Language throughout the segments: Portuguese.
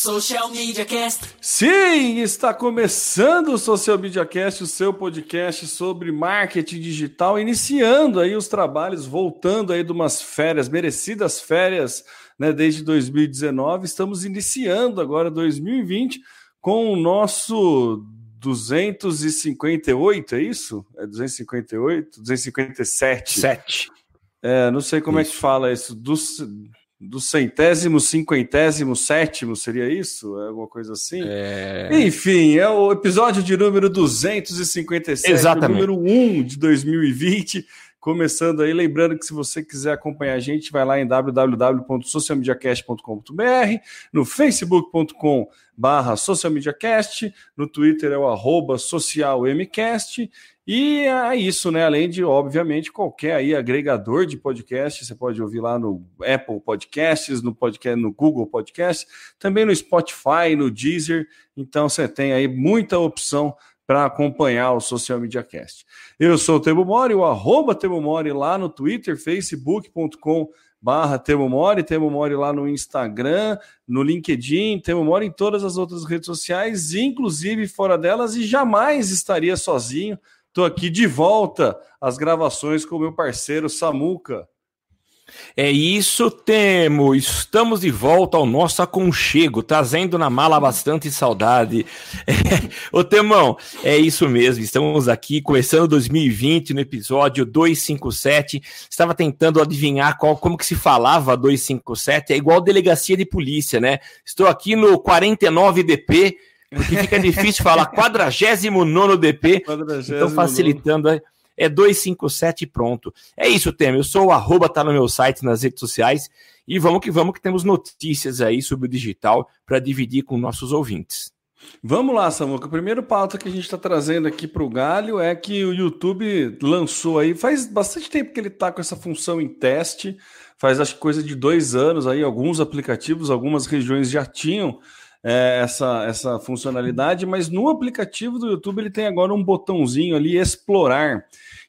Social Media Cast. Sim, está começando o Social Media Cast, o seu podcast sobre marketing digital, iniciando aí os trabalhos, voltando aí de umas férias, merecidas férias, né, desde 2019. Estamos iniciando agora 2020 com o nosso 258, é isso? É 258, 257. Sete. É, não sei como isso. é que fala isso, dos do centésimo, cinquentésimo, sétimo, seria isso? É alguma coisa assim? É... Enfim, é o episódio de número 257, Exatamente. número 1 de 2020. Começando aí, lembrando que se você quiser acompanhar a gente, vai lá em www.socialmediacast.com.br, no facebook.com barra socialmediacast, no Twitter é o arroba socialmcast, e é isso, né? Além de, obviamente, qualquer aí agregador de podcast, você pode ouvir lá no Apple Podcasts, no podcast, no Google Podcasts, também no Spotify, no Deezer. Então você tem aí muita opção para acompanhar o Social Media Cast. Eu sou o Temo Mori, o arroba Temo Mori lá no Twitter, facebook.com barra Temo Mori, Temo Mori lá no Instagram, no LinkedIn, Temo Mori em todas as outras redes sociais, inclusive fora delas, e jamais estaria sozinho. Estou aqui de volta às gravações com o meu parceiro Samuca. É isso, Temo. Estamos de volta ao nosso aconchego, trazendo na mala bastante saudade. É, ô, Temão, é isso mesmo. Estamos aqui começando 2020 no episódio 257. Estava tentando adivinhar qual, como que se falava 257. É igual delegacia de polícia, né? Estou aqui no 49DP, porque fica difícil falar 49 DP. 49º. Então, facilitando aí é 257 pronto. É isso, Temer. Eu sou o arroba, tá no meu site, nas redes sociais. E vamos que vamos, que temos notícias aí sobre o digital para dividir com nossos ouvintes. Vamos lá, Samuca. O primeiro pauta que a gente está trazendo aqui para o Galho é que o YouTube lançou aí, faz bastante tempo que ele está com essa função em teste, faz acho que coisa de dois anos aí, alguns aplicativos, algumas regiões já tinham é, essa, essa funcionalidade, mas no aplicativo do YouTube ele tem agora um botãozinho ali, explorar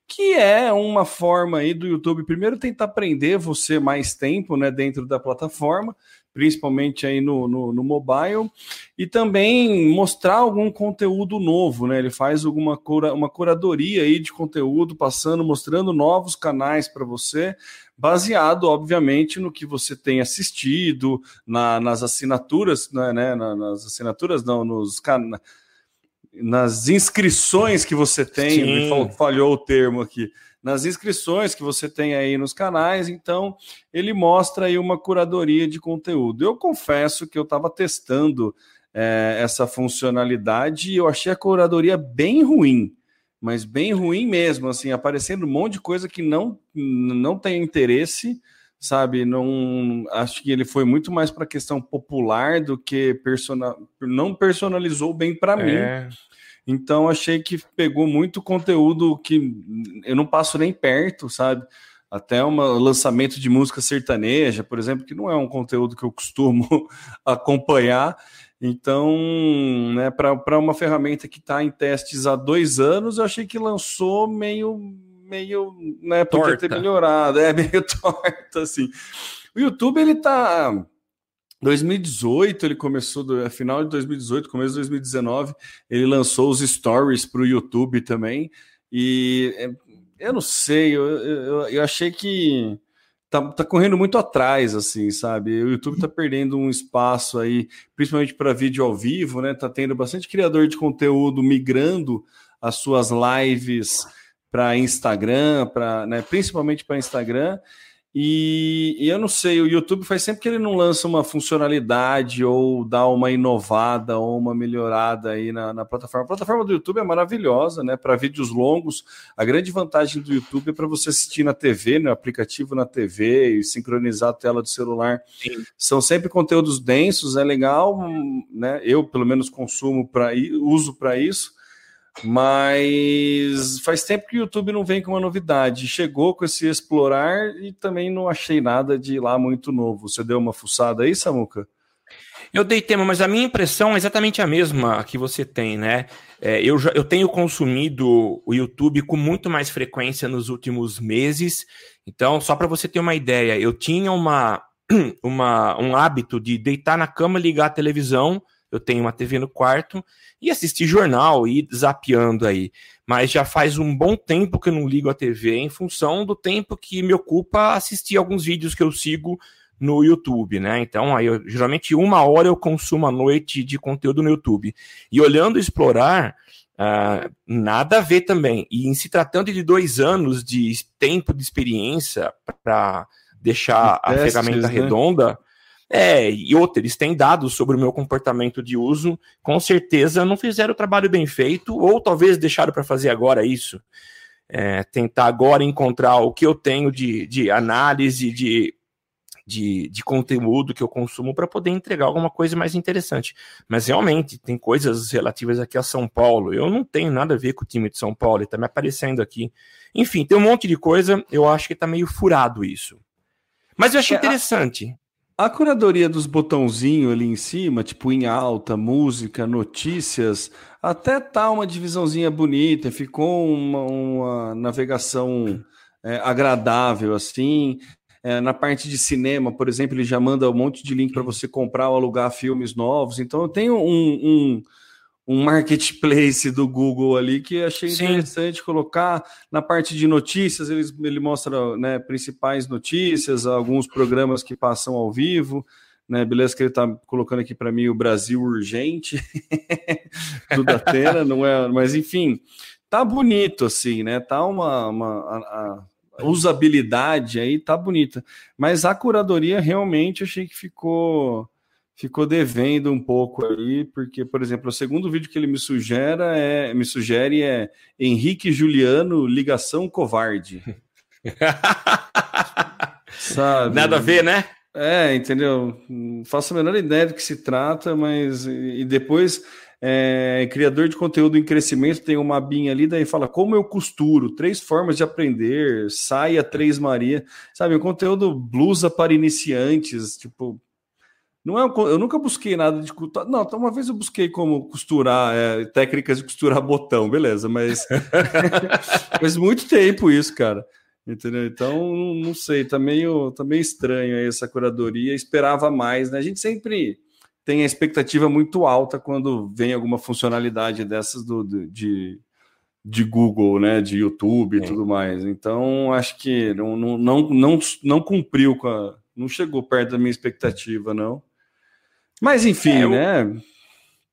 que é uma forma aí do YouTube primeiro tentar prender você mais tempo, né, dentro da plataforma, principalmente aí no, no, no, mobile, e também mostrar algum conteúdo novo, né? Ele faz alguma cura, uma curadoria aí de conteúdo, passando, mostrando novos canais para você, baseado, obviamente, no que você tem assistido, na, nas assinaturas, né, né nas assinaturas, não, nos canais nas inscrições que você tem, falhou o termo aqui, nas inscrições que você tem aí nos canais, então ele mostra aí uma curadoria de conteúdo. Eu confesso que eu estava testando é, essa funcionalidade e eu achei a curadoria bem ruim, mas bem ruim mesmo, assim, aparecendo um monte de coisa que não, não tem interesse, sabe? Não acho que ele foi muito mais para questão popular do que personal, não personalizou bem para é. mim. Então achei que pegou muito conteúdo que eu não passo nem perto, sabe? Até um lançamento de música sertaneja, por exemplo, que não é um conteúdo que eu costumo acompanhar. Então, né, para uma ferramenta que está em testes há dois anos, eu achei que lançou meio, meio, né, podia ter melhorado, é meio torta, assim. O YouTube, ele tá 2018 ele começou, do, é, final de 2018, começo de 2019, ele lançou os stories para o YouTube também. E é, eu não sei, eu, eu, eu achei que tá, tá correndo muito atrás, assim, sabe? O YouTube tá perdendo um espaço aí, principalmente para vídeo ao vivo, né? Tá tendo bastante criador de conteúdo migrando as suas lives para Instagram, para, né, principalmente para Instagram. E, e, eu não sei, o YouTube faz sempre que ele não lança uma funcionalidade ou dá uma inovada ou uma melhorada aí na, na plataforma. A plataforma do YouTube é maravilhosa, né? Para vídeos longos. A grande vantagem do YouTube é para você assistir na TV, no né? aplicativo na TV e sincronizar a tela do celular. Sim. São sempre conteúdos densos, é legal, né? Eu, pelo menos, consumo para uso para isso. Mas faz tempo que o YouTube não vem com uma novidade. Chegou com esse explorar e também não achei nada de lá muito novo. Você deu uma fuçada aí, Samuca? Eu dei tema, mas a minha impressão é exatamente a mesma que você tem, né? É, eu, já, eu tenho consumido o YouTube com muito mais frequência nos últimos meses. Então, só para você ter uma ideia, eu tinha uma, uma, um hábito de deitar na cama, ligar a televisão. Eu tenho uma TV no quarto e assistir jornal e zapeando aí. Mas já faz um bom tempo que eu não ligo a TV em função do tempo que me ocupa assistir alguns vídeos que eu sigo no YouTube, né? Então, aí eu, geralmente uma hora eu consumo à noite de conteúdo no YouTube. E olhando explorar, uh, nada a ver também. E em se tratando de dois anos de tempo de experiência para deixar a ferramenta né? redonda, é, e outra, eles têm dados sobre o meu comportamento de uso, com certeza não fizeram o trabalho bem feito, ou talvez deixaram para fazer agora isso. É, tentar agora encontrar o que eu tenho de, de análise, de, de, de conteúdo que eu consumo para poder entregar alguma coisa mais interessante. Mas realmente, tem coisas relativas aqui a São Paulo. Eu não tenho nada a ver com o time de São Paulo, ele está me aparecendo aqui. Enfim, tem um monte de coisa, eu acho que está meio furado isso. Mas eu achei é, interessante. A curadoria dos botãozinhos ali em cima, tipo em alta, música, notícias, até tá uma divisãozinha bonita, ficou uma, uma navegação é, agradável assim. É, na parte de cinema, por exemplo, ele já manda um monte de link para você comprar ou alugar filmes novos. Então eu tenho um, um um marketplace do Google ali que achei Sim. interessante colocar na parte de notícias. Ele, ele mostra né, principais notícias, alguns programas que passam ao vivo. Né, beleza que ele está colocando aqui para mim o Brasil urgente do Datena, não é? Mas enfim, tá bonito assim, né? Tá uma, uma a, a usabilidade aí tá bonita, mas a curadoria realmente achei que ficou ficou devendo um pouco aí, porque, por exemplo, o segundo vídeo que ele me sugere é, me sugere é Henrique Juliano, ligação covarde. Sabe? Nada a ver, né? É, entendeu? Não faço a menor ideia do que se trata, mas e depois é, criador de conteúdo em crescimento tem uma abinha ali, daí fala como eu costuro, três formas de aprender, saia três Maria, sabe? O conteúdo blusa para iniciantes, tipo, não é, eu nunca busquei nada de Não, então uma vez eu busquei como costurar, é, técnicas de costurar botão, beleza, mas faz muito tempo isso, cara. Entendeu? Então, não sei, tá meio, tá meio estranho aí essa curadoria. Esperava mais, né? A gente sempre tem a expectativa muito alta quando vem alguma funcionalidade dessas do, de, de Google, né? De YouTube e tudo mais. Então, acho que não, não, não, não, não cumpriu com a. Não chegou perto da minha expectativa, não. Mas enfim, é, né?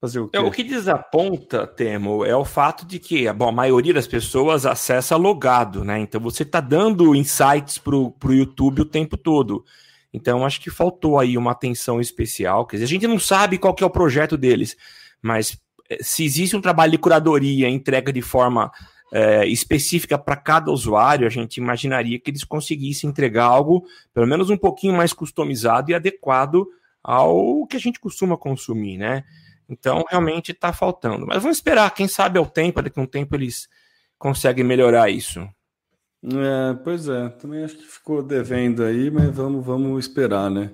Fazer o, quê? É, o que desaponta, Temo, é o fato de que bom, a maioria das pessoas acessa logado, né? Então você está dando insights para o YouTube o tempo todo. Então acho que faltou aí uma atenção especial. Quer dizer, a gente não sabe qual que é o projeto deles, mas eh, se existe um trabalho de curadoria, entrega de forma é, específica para cada usuário, a gente imaginaria que eles conseguissem entregar algo, pelo menos um pouquinho mais customizado e adequado ao que a gente costuma consumir, né? Então, realmente está faltando. Mas vamos esperar, quem sabe ao tempo, daqui a um tempo eles conseguem melhorar isso. É, pois é, também acho que ficou devendo aí, mas vamos, vamos esperar, né?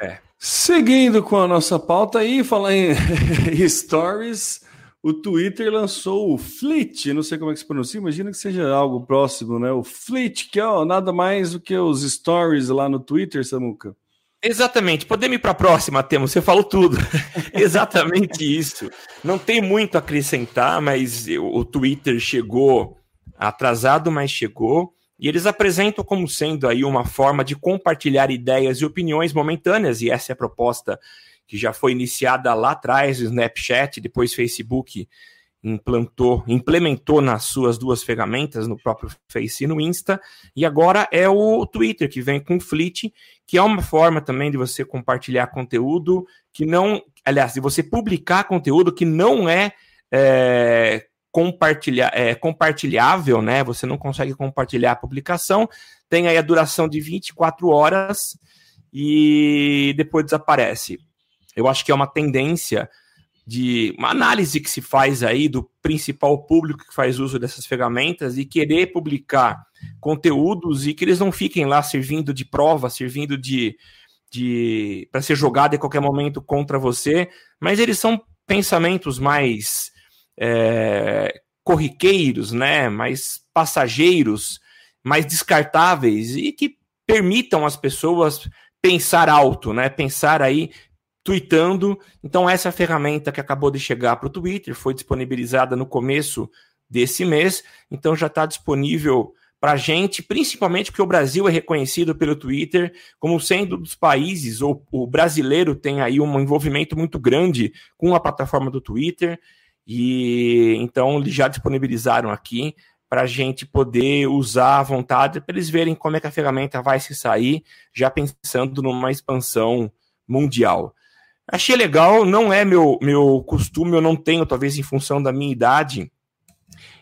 É. Seguindo com a nossa pauta aí, falar em stories, o Twitter lançou o Fleet, não sei como é que se pronuncia, imagina que seja algo próximo, né? O Fleet, que é ó, nada mais do que os stories lá no Twitter, Samuca. Exatamente. Podemos ir para a próxima, Temo. Você falou tudo. Exatamente isso. Não tem muito a acrescentar, mas o Twitter chegou atrasado, mas chegou. E eles apresentam como sendo aí uma forma de compartilhar ideias e opiniões momentâneas, e essa é a proposta que já foi iniciada lá atrás, o Snapchat, depois Facebook implantou, implementou nas suas duas ferramentas, no próprio Face e no Insta, e agora é o Twitter que vem com o Fleet, que é uma forma também de você compartilhar conteúdo que não, aliás, de você publicar conteúdo que não é, é compartilha, é, compartilhável, né? Você não consegue compartilhar a publicação, tem aí a duração de 24 horas e depois desaparece. Eu acho que é uma tendência de uma análise que se faz aí do principal público que faz uso dessas ferramentas e querer publicar conteúdos e que eles não fiquem lá servindo de prova, servindo de, de para ser jogado em qualquer momento contra você, mas eles são pensamentos mais é, corriqueiros, né, mais passageiros, mais descartáveis e que permitam as pessoas pensar alto, né? Pensar aí tweetando. Então, essa é ferramenta que acabou de chegar para o Twitter, foi disponibilizada no começo desse mês, então já está disponível para a gente, principalmente porque o Brasil é reconhecido pelo Twitter como sendo dos países, ou o brasileiro tem aí um envolvimento muito grande com a plataforma do Twitter, e então eles já disponibilizaram aqui para a gente poder usar à vontade, para eles verem como é que a ferramenta vai se sair, já pensando numa expansão mundial. Achei legal, não é meu, meu costume, eu não tenho, talvez em função da minha idade,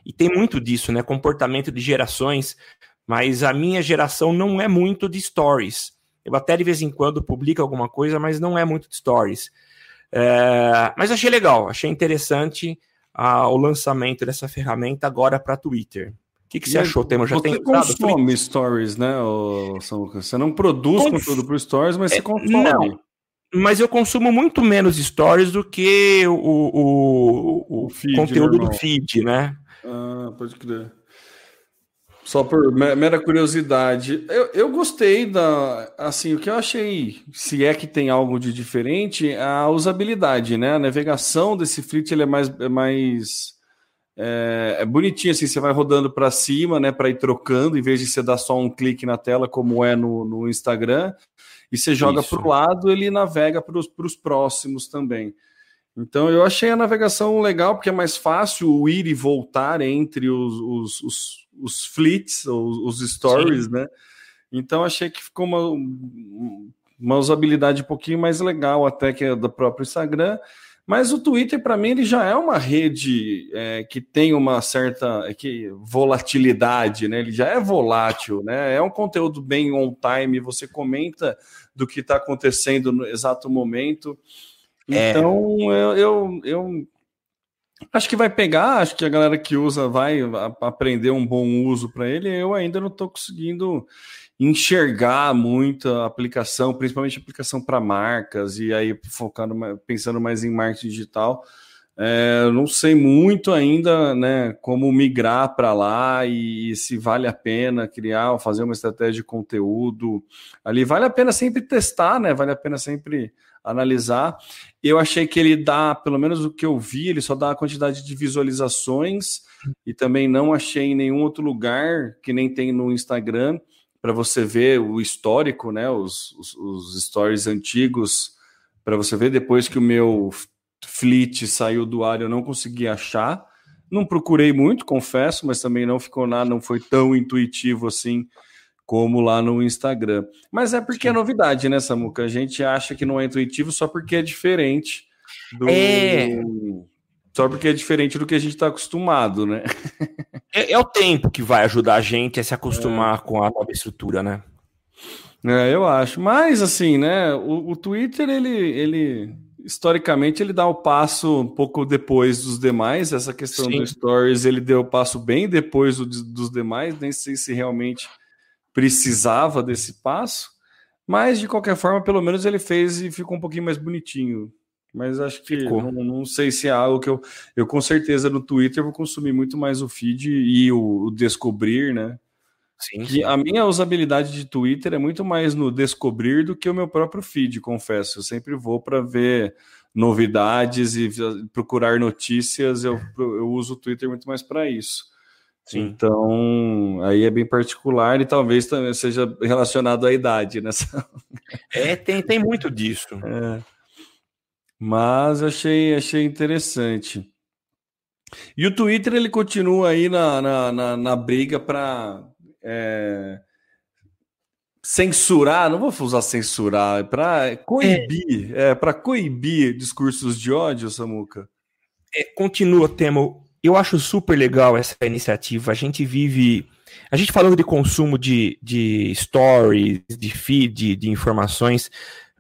e tem muito disso, né? Comportamento de gerações, mas a minha geração não é muito de stories. Eu até de vez em quando publico alguma coisa, mas não é muito de stories. É, mas achei legal, achei interessante ah, o lançamento dessa ferramenta agora para Twitter. O que, que você achou, Temo? Já você tem consome stories, né, Samuca? Você não produz Conf... conteúdo para stories, mas é, você consome. Não, mas eu consumo muito menos stories do que o, o, o, feed, conteúdo normal. do feed, né? Ah, pode crer. Só por mera curiosidade, eu, eu gostei da. Assim, o que eu achei, se é que tem algo de diferente, a usabilidade, né? A navegação desse Fleet ele é mais. É mais é, é bonitinho, assim, você vai rodando para cima, né? Para ir trocando, em vez de você dar só um clique na tela, como é no, no Instagram, e você joga para o lado, ele navega para os próximos também. Então eu achei a navegação legal, porque é mais fácil o ir e voltar entre os, os, os, os fleets, os, os stories, Sim. né? Então achei que ficou uma, uma usabilidade um pouquinho mais legal até que a do próprio Instagram. Mas o Twitter, para mim, ele já é uma rede é, que tem uma certa é, que, volatilidade, né? Ele já é volátil, né? É um conteúdo bem on time, você comenta do que está acontecendo no exato momento. É. Então, eu, eu, eu, acho que vai pegar, acho que a galera que usa vai aprender um bom uso para ele. Eu ainda não estou conseguindo enxergar muito a aplicação, principalmente a aplicação para marcas, e aí focando, pensando mais em marketing digital. É, não sei muito ainda né, como migrar para lá e, e, se vale a pena criar, fazer uma estratégia de conteúdo. Ali vale a pena sempre testar, né? Vale a pena sempre analisar. Eu achei que ele dá, pelo menos o que eu vi, ele só dá a quantidade de visualizações e também não achei em nenhum outro lugar que nem tem no Instagram para você ver o histórico, né? Os, os, os stories antigos para você ver depois que o meu fleet saiu do ar, eu não consegui achar. Não procurei muito, confesso, mas também não ficou nada, não foi tão intuitivo assim como lá no Instagram. Mas é porque é Sim. é novidade, né, Samuca? A gente acha que não é intuitivo só porque é diferente do. É... Só porque é diferente do que a gente está acostumado, né? é, é, o tempo que vai ajudar a gente a se acostumar é. com a nova estrutura, né? É, eu acho. Mas, assim, né? O, o Twitter, ele, ele historicamente ele dá o passo um pouco depois dos demais. Essa questão Sim. do Stories ele deu o passo bem depois do, dos demais. Nem sei se realmente precisava desse passo, mas de qualquer forma, pelo menos ele fez e ficou um pouquinho mais bonitinho. Mas acho que não, não, sei se é algo que eu, eu com certeza no Twitter vou consumir muito mais o feed e o, o descobrir, né? Sim, sim. a minha usabilidade de Twitter é muito mais no descobrir do que o meu próprio feed, confesso. Eu sempre vou para ver novidades e procurar notícias. Eu, eu uso o Twitter muito mais para isso. Sim. Então, aí é bem particular e talvez também seja relacionado à idade, né? É, tem, tem muito disso. É. Mas achei, achei interessante. E o Twitter ele continua aí na, na, na, na briga para é, censurar, não vou usar censurar, para coibir, é. é para coibir discursos de ódio, Samuca. É, continua, Temo eu acho super legal essa iniciativa. A gente vive. A gente falando de consumo de, de stories, de feed, de informações,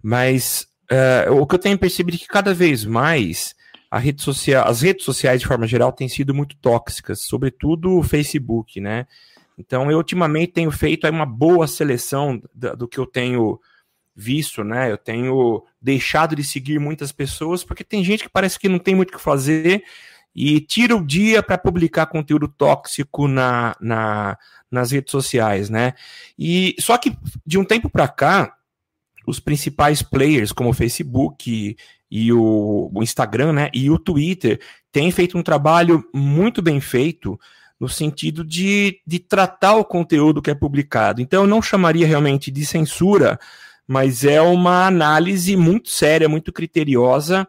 mas uh, o que eu tenho percebido é que cada vez mais a rede social, as redes sociais, de forma geral, têm sido muito tóxicas, sobretudo o Facebook, né? Então, eu ultimamente tenho feito uma boa seleção do, do que eu tenho visto, né? Eu tenho deixado de seguir muitas pessoas, porque tem gente que parece que não tem muito o que fazer e tira o dia para publicar conteúdo tóxico na, na, nas redes sociais, né? E só que de um tempo para cá, os principais players, como o Facebook e o, o Instagram, né, e o Twitter, têm feito um trabalho muito bem feito no sentido de, de tratar o conteúdo que é publicado. Então, eu não chamaria realmente de censura, mas é uma análise muito séria, muito criteriosa,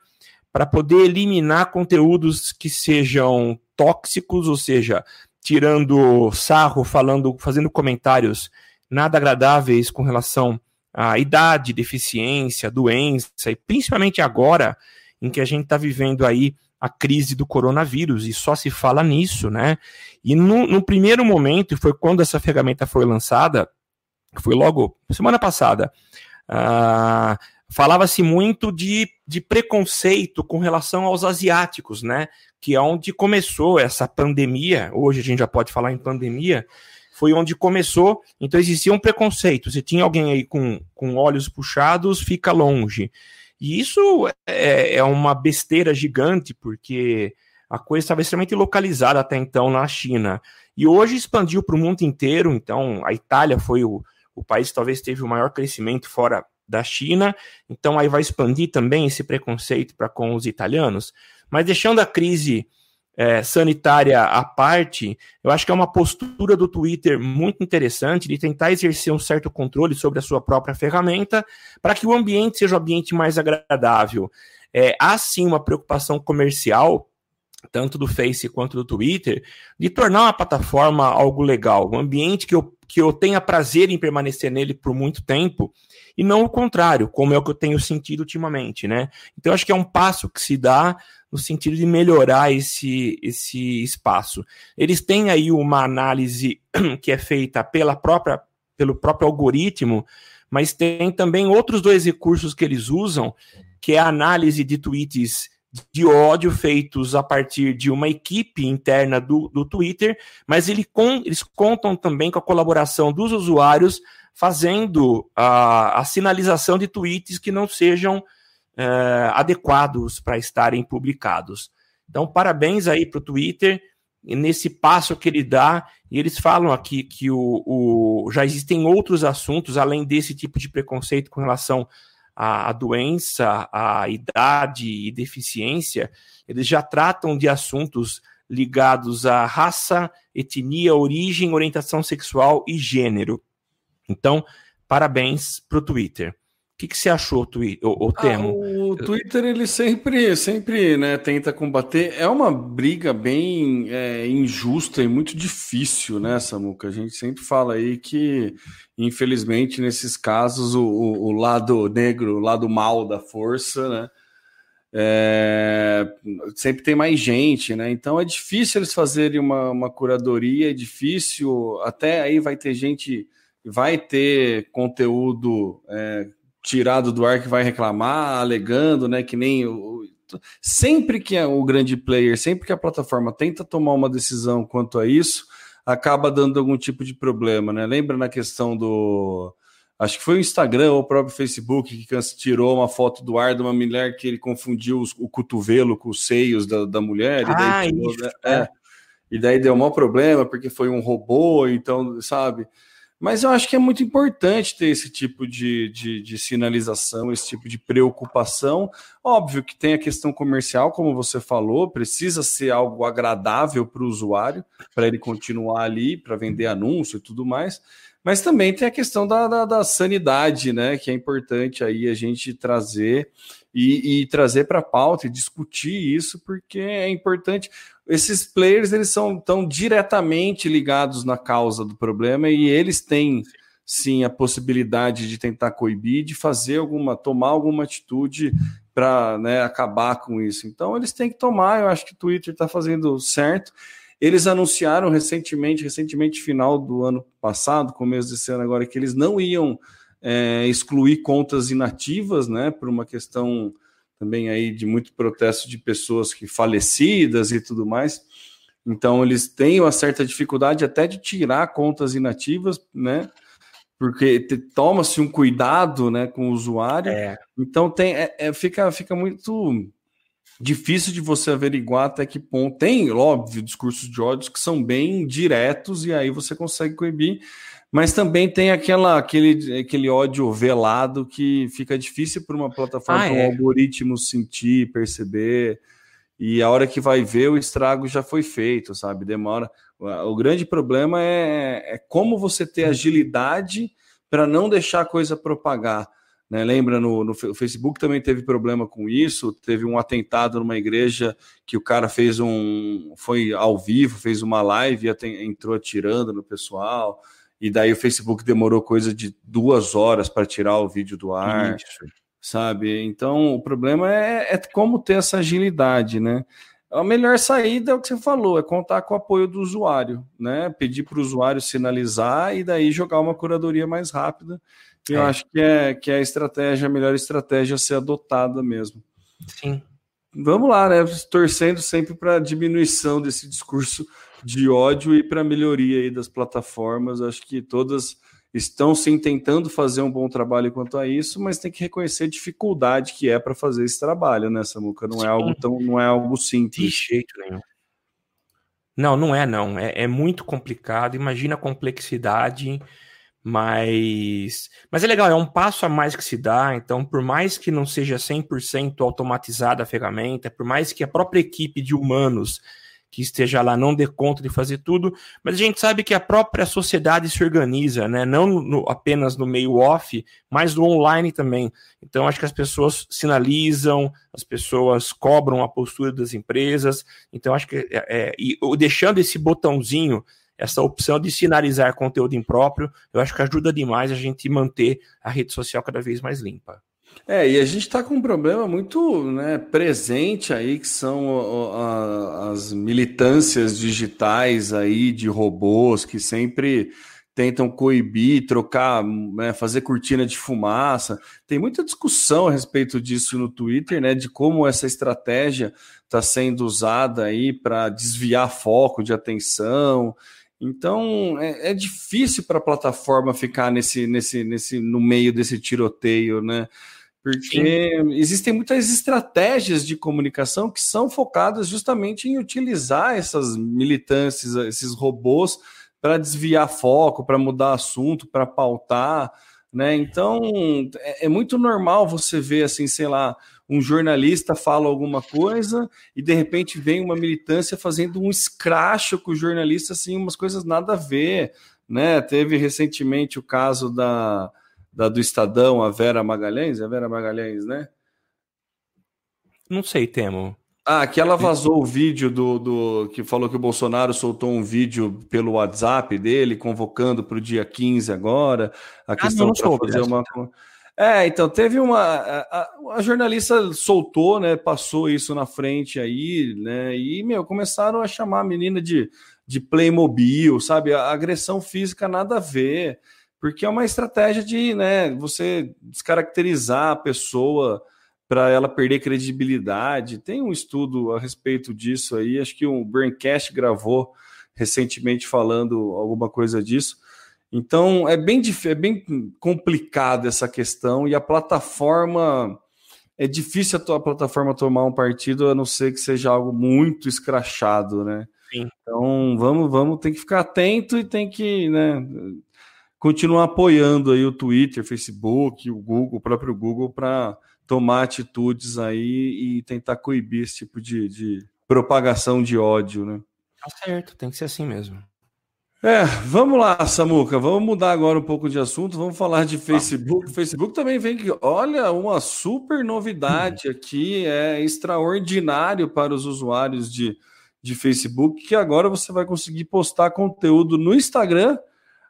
para poder eliminar conteúdos que sejam tóxicos, ou seja, tirando sarro, falando, fazendo comentários nada agradáveis com relação à idade, deficiência, doença, e principalmente agora em que a gente está vivendo aí a crise do coronavírus, e só se fala nisso, né? E no, no primeiro momento, foi quando essa ferramenta foi lançada, foi logo semana passada, uh, falava-se muito de, de preconceito com relação aos asiáticos, né? Que é onde começou essa pandemia, hoje a gente já pode falar em pandemia, foi onde começou, então existia um preconceito. Se tinha alguém aí com, com olhos puxados, fica longe. E isso é, é uma besteira gigante, porque a coisa estava extremamente localizada até então na China. E hoje expandiu para o mundo inteiro, então a Itália foi o, o país que talvez teve o maior crescimento fora da China, então aí vai expandir também esse preconceito para com os italianos. Mas deixando a crise é, sanitária à parte, eu acho que é uma postura do Twitter muito interessante de tentar exercer um certo controle sobre a sua própria ferramenta para que o ambiente seja um ambiente mais agradável. É, há sim uma preocupação comercial, tanto do Face quanto do Twitter, de tornar uma plataforma algo legal, um ambiente que eu, que eu tenha prazer em permanecer nele por muito tempo, e não o contrário, como é o que eu tenho sentido ultimamente, né? Então, acho que é um passo que se dá no sentido de melhorar esse, esse espaço. Eles têm aí uma análise que é feita pela própria, pelo próprio algoritmo, mas tem também outros dois recursos que eles usam, que é a análise de tweets de ódio feitos a partir de uma equipe interna do, do Twitter, mas ele com, eles contam também com a colaboração dos usuários fazendo a, a sinalização de tweets que não sejam uh, adequados para estarem publicados. Então, parabéns aí para o Twitter nesse passo que ele dá. E eles falam aqui que o, o, já existem outros assuntos, além desse tipo de preconceito com relação à, à doença, à idade e deficiência, eles já tratam de assuntos ligados à raça, etnia, origem, orientação sexual e gênero. Então, parabéns para o Twitter que, que você achou, Twi o, o Temo? Ah, o Twitter ele sempre, sempre né, tenta combater. É uma briga bem é, injusta e muito difícil, né, Samuca? A gente sempre fala aí que, infelizmente, nesses casos, o, o, o lado negro, o lado mal da força, né? É, sempre tem mais gente, né? Então é difícil eles fazerem uma, uma curadoria, é difícil. Até aí vai ter gente, vai ter conteúdo é, tirado do ar que vai reclamar, alegando, né? Que nem o, sempre que é o grande player, sempre que a plataforma tenta tomar uma decisão quanto a isso, acaba dando algum tipo de problema, né? Lembra na questão do acho que foi o Instagram ou o próprio Facebook que tirou uma foto do ar de uma mulher que ele confundiu os, o cotovelo com os seios da, da mulher. E ah, tirou, isso, né? é. E daí deu um problema porque foi um robô, então, sabe? Mas eu acho que é muito importante ter esse tipo de, de, de, sinalização, esse tipo de preocupação. Óbvio que tem a questão comercial, como você falou, precisa ser algo agradável para o usuário, para ele continuar ali, para vender anúncio e tudo mais. Mas também tem a questão da, da, da sanidade, né? Que é importante aí a gente trazer e, e trazer para a pauta e discutir isso, porque é importante esses players eles são tão diretamente ligados na causa do problema e eles têm sim a possibilidade de tentar coibir, de fazer alguma, tomar alguma atitude para né, acabar com isso. Então eles têm que tomar. Eu acho que o Twitter está fazendo certo. Eles anunciaram recentemente, recentemente final do ano passado, começo desse ano agora, que eles não iam é, excluir contas inativas, né, por uma questão também aí de muito protesto de pessoas que falecidas e tudo mais. Então eles têm uma certa dificuldade até de tirar contas inativas, né? Porque toma-se um cuidado, né, com o usuário. É. Então tem, é, é, fica, fica muito difícil de você averiguar até que ponto. Tem, óbvio, discursos de ódio que são bem diretos e aí você consegue coibir Mas também tem aquela, aquele, aquele ódio velado que fica difícil para uma plataforma, ah, é? um algoritmo sentir, perceber. E a hora que vai ver, o estrago já foi feito, sabe? Demora. O grande problema é, é como você ter agilidade para não deixar a coisa propagar. Né? Lembra, no, no Facebook também teve problema com isso. Teve um atentado numa igreja que o cara fez um. Foi ao vivo, fez uma live e entrou atirando no pessoal. E daí o Facebook demorou coisa de duas horas para tirar o vídeo do ar. Isso. Sabe? Então o problema é, é como ter essa agilidade, né? A melhor saída é o que você falou, é contar com o apoio do usuário, né? Pedir para o usuário sinalizar e daí jogar uma curadoria mais rápida e é. eu acho que é, que é a estratégia, a melhor estratégia a ser adotada mesmo. Sim. Vamos lá, né? Torcendo sempre para diminuição desse discurso de ódio e para melhoria aí das plataformas. Acho que todas estão sim tentando fazer um bom trabalho quanto a isso, mas tem que reconhecer a dificuldade que é para fazer esse trabalho, né, Samuca? Não é sim. é algo tão, não é algo simples. De jeito nenhum. Não, não é não. É, é muito complicado. Imagina a complexidade mas, mas é legal, é um passo a mais que se dá. Então, por mais que não seja 100% automatizada a ferramenta, por mais que a própria equipe de humanos que esteja lá não dê conta de fazer tudo, mas a gente sabe que a própria sociedade se organiza, né? Não no, apenas no meio off, mas no online também. Então, acho que as pessoas sinalizam, as pessoas cobram a postura das empresas. Então, acho que é, é, e deixando esse botãozinho essa opção de sinalizar conteúdo impróprio, eu acho que ajuda demais a gente manter a rede social cada vez mais limpa. É, e a gente está com um problema muito né, presente aí, que são a, as militâncias digitais aí de robôs que sempre tentam coibir, trocar, né, fazer cortina de fumaça. Tem muita discussão a respeito disso no Twitter, né, de como essa estratégia está sendo usada aí para desviar foco de atenção. Então é, é difícil para a plataforma ficar nesse, nesse, nesse, no meio desse tiroteio, né? Porque Sim. existem muitas estratégias de comunicação que são focadas justamente em utilizar essas militâncias, esses robôs, para desviar foco, para mudar assunto, para pautar, né? Então é, é muito normal você ver assim, sei lá, um jornalista fala alguma coisa e de repente vem uma militância fazendo um escracho com o jornalista, assim, umas coisas nada a ver, né? Teve recentemente o caso da, da do Estadão, a Vera Magalhães, é a Vera Magalhães, né? Não sei, Temo. Ah, que ela vazou o vídeo do, do que falou que o Bolsonaro soltou um vídeo pelo WhatsApp dele, convocando para o dia 15 agora. A ah, questão de fazer uma. É, então teve uma. A, a, jornalista soltou, né? Passou isso na frente aí, né? E, meu, começaram a chamar a menina de, de Playmobil, sabe? A agressão física nada a ver, porque é uma estratégia de, né, você descaracterizar a pessoa para ela perder credibilidade. Tem um estudo a respeito disso aí, acho que o Braincast gravou recentemente falando alguma coisa disso. Então é bem, é bem complicado essa questão e a plataforma é difícil a, plataforma tomar um partido a não ser que seja algo muito escrachado, né? Sim. Então vamos, vamos, tem que ficar atento e tem que, né, continuar apoiando aí o Twitter, Facebook, o Google, o próprio Google para tomar atitudes aí e tentar coibir esse tipo de, de propagação de ódio, né? Tá certo, tem que ser assim mesmo. É, vamos lá, Samuca, vamos mudar agora um pouco de assunto, vamos falar de Facebook. O Facebook também vem que, olha, uma super novidade aqui, é extraordinário para os usuários de, de Facebook, que agora você vai conseguir postar conteúdo no Instagram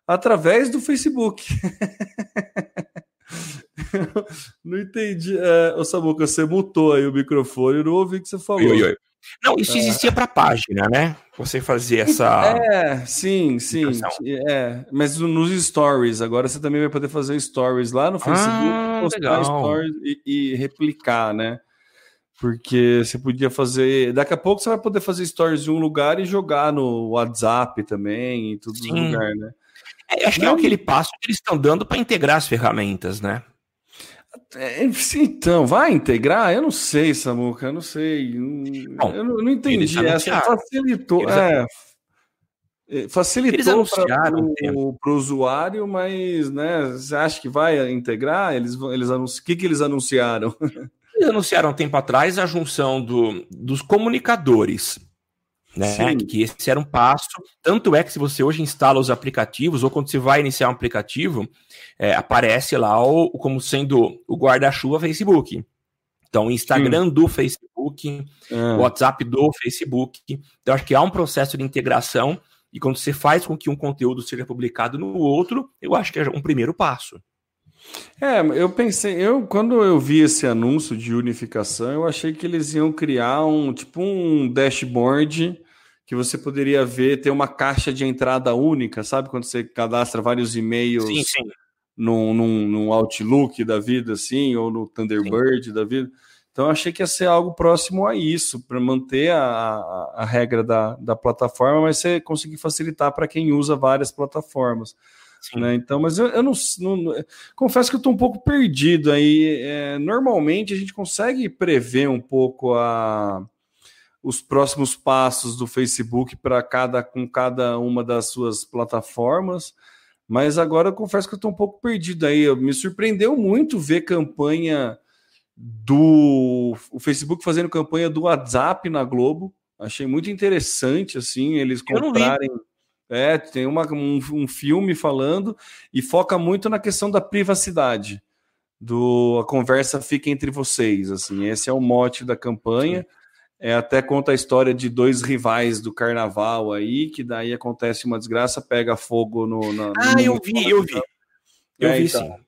através do Facebook. não entendi. É, ô, Samuca, você mutou aí o microfone, eu não ouvi o que você falou. Oi, oi, oi. Não, isso é. existia para página, né? Você fazia essa. É, sim, sim. É, mas nos stories, agora você também vai poder fazer stories lá no Facebook, ah, postar legal. stories e, e, replicar, né? Porque você podia fazer. Daqui a pouco você vai poder fazer stories em um lugar e jogar no WhatsApp também, em todo lugar, né? É, acho que é aquele passo que eles estão dando para integrar as ferramentas, né? É, então, vai integrar? Eu não sei, Samuca, eu não sei. Bom, eu não, não entendi. Essa facilitou. É. É, facilitou para o usuário, mas né, você acha que vai integrar? Eles, eles O que, que eles anunciaram? Eles anunciaram um tempo atrás a junção do, dos comunicadores. Né, que esse era um passo. Tanto é que se você hoje instala os aplicativos, ou quando você vai iniciar um aplicativo, é, aparece lá o, como sendo o guarda-chuva Facebook. Então, Instagram Sim. do Facebook, é. WhatsApp do Facebook. Então, acho que há um processo de integração e quando você faz com que um conteúdo seja publicado no outro, eu acho que é um primeiro passo. É, eu pensei, eu quando eu vi esse anúncio de unificação, eu achei que eles iam criar um tipo um dashboard que você poderia ver, ter uma caixa de entrada única, sabe? Quando você cadastra vários e-mails sim, sim. Num, num, num, Outlook da vida, assim, ou no Thunderbird sim. da vida. Então, achei que ia ser algo próximo a isso, para manter a, a, a, regra da, da plataforma, mas você conseguir facilitar para quem usa várias plataformas. Né? Então, mas eu, eu não, não, confesso que eu estou um pouco perdido aí. É, normalmente a gente consegue prever um pouco a, os próximos passos do Facebook para cada com cada uma das suas plataformas. Mas agora eu confesso que eu estou um pouco perdido aí. Me surpreendeu muito ver campanha do o Facebook fazendo campanha do WhatsApp na Globo. Achei muito interessante assim eles comprarem. É, tem uma, um, um, filme falando e foca muito na questão da privacidade. Do a conversa fica entre vocês, assim. Esse é o mote da campanha. Sim. É, até conta a história de dois rivais do carnaval aí, que daí acontece uma desgraça, pega fogo no. Na, ah, no... eu vi, eu vi. Eu é, vi então. sim.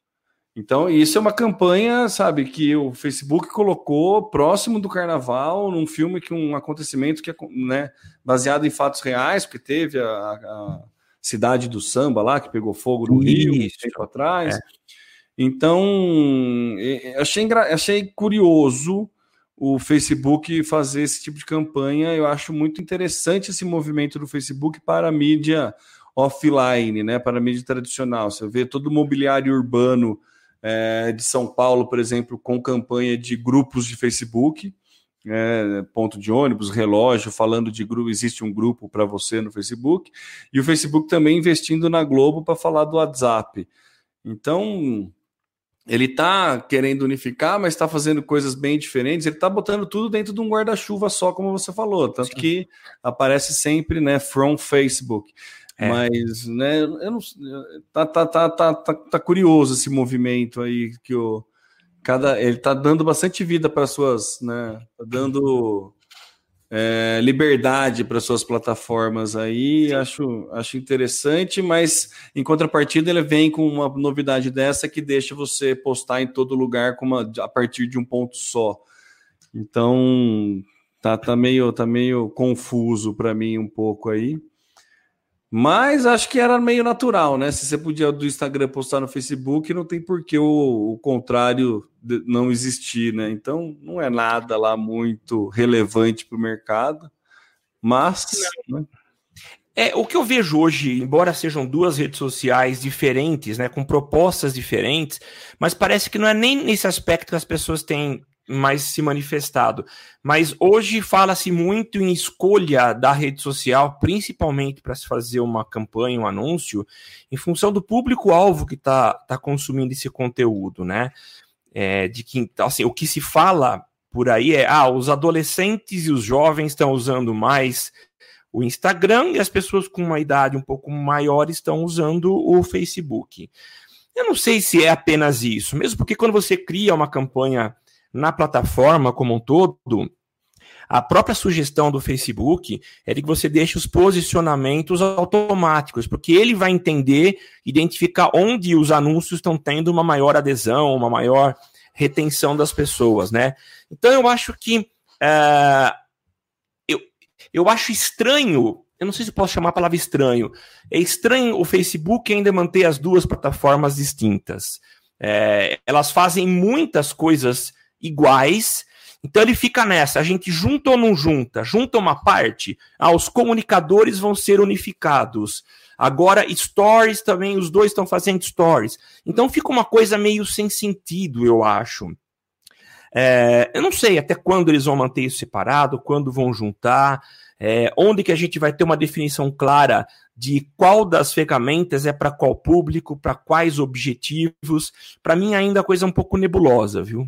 Então, isso é uma campanha, sabe, que o Facebook colocou próximo do carnaval, num filme que um acontecimento que é né, baseado em fatos reais, porque teve a, a cidade do samba lá, que pegou fogo no. Rio, tempo atrás. É. Então, achei, achei curioso o Facebook fazer esse tipo de campanha. Eu acho muito interessante esse movimento do Facebook para a mídia offline, né, para a mídia tradicional. Você vê todo o mobiliário urbano é, de São Paulo, por exemplo, com campanha de grupos de Facebook, é, ponto de ônibus, relógio, falando de grupo, existe um grupo para você no Facebook, e o Facebook também investindo na Globo para falar do WhatsApp. Então, ele está querendo unificar, mas está fazendo coisas bem diferentes. Ele está botando tudo dentro de um guarda-chuva só, como você falou, tanto Sim. que aparece sempre, né, from Facebook. É. Mas, né, eu não, tá, tá, tá, tá, tá, tá curioso esse movimento aí que o cada ele tá dando bastante vida para suas, né, tá dando é, liberdade para suas plataformas aí, acho, acho interessante, mas em contrapartida ele vem com uma novidade dessa que deixa você postar em todo lugar com uma, a partir de um ponto só. Então tá, tá meio tá meio confuso para mim um pouco aí. Mas acho que era meio natural, né? Se você podia do Instagram postar no Facebook, não tem por que o, o contrário não existir, né? Então não é nada lá muito relevante para o mercado. Mas. Né? É, o que eu vejo hoje, embora sejam duas redes sociais diferentes, né, com propostas diferentes, mas parece que não é nem nesse aspecto que as pessoas têm mais se manifestado. Mas hoje fala-se muito em escolha da rede social, principalmente para se fazer uma campanha, um anúncio, em função do público-alvo que está tá consumindo esse conteúdo, né? É, de que, assim, o que se fala por aí é, ah, os adolescentes e os jovens estão usando mais o Instagram e as pessoas com uma idade um pouco maior estão usando o Facebook. Eu não sei se é apenas isso, mesmo porque quando você cria uma campanha na plataforma como um todo, a própria sugestão do Facebook é de que você deixe os posicionamentos automáticos, porque ele vai entender, identificar onde os anúncios estão tendo uma maior adesão, uma maior retenção das pessoas, né? Então eu acho que uh, eu, eu acho estranho, eu não sei se posso chamar a palavra estranho, é estranho o Facebook ainda manter as duas plataformas distintas. É, elas fazem muitas coisas iguais. Então ele fica nessa, a gente junta ou não junta? Junta uma parte? Ah, os comunicadores vão ser unificados. Agora, stories também, os dois estão fazendo stories. Então fica uma coisa meio sem sentido, eu acho. É, eu não sei até quando eles vão manter isso separado, quando vão juntar, é, onde que a gente vai ter uma definição clara de qual das ferramentas é para qual público, para quais objetivos. Para mim, ainda a coisa é um pouco nebulosa, viu?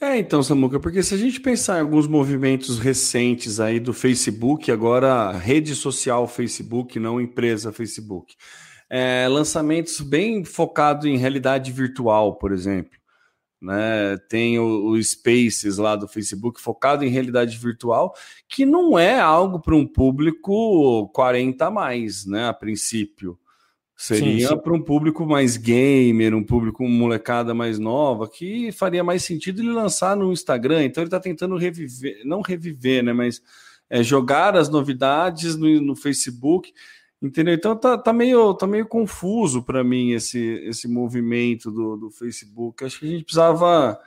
É, então, Samuca, porque se a gente pensar em alguns movimentos recentes aí do Facebook, agora rede social Facebook, não empresa Facebook, é, lançamentos bem focados em realidade virtual, por exemplo. Né? Tem o, o, Spaces lá do Facebook focado em realidade virtual, que não é algo para um público 40 a mais, né? A princípio. Seria para um público mais gamer, um público molecada mais nova, que faria mais sentido ele lançar no Instagram. Então ele está tentando reviver, não reviver, né? Mas é, jogar as novidades no, no, Facebook, entendeu? Então tá, tá, meio, tá meio confuso para mim esse, esse movimento do, do Facebook. Acho que a gente precisava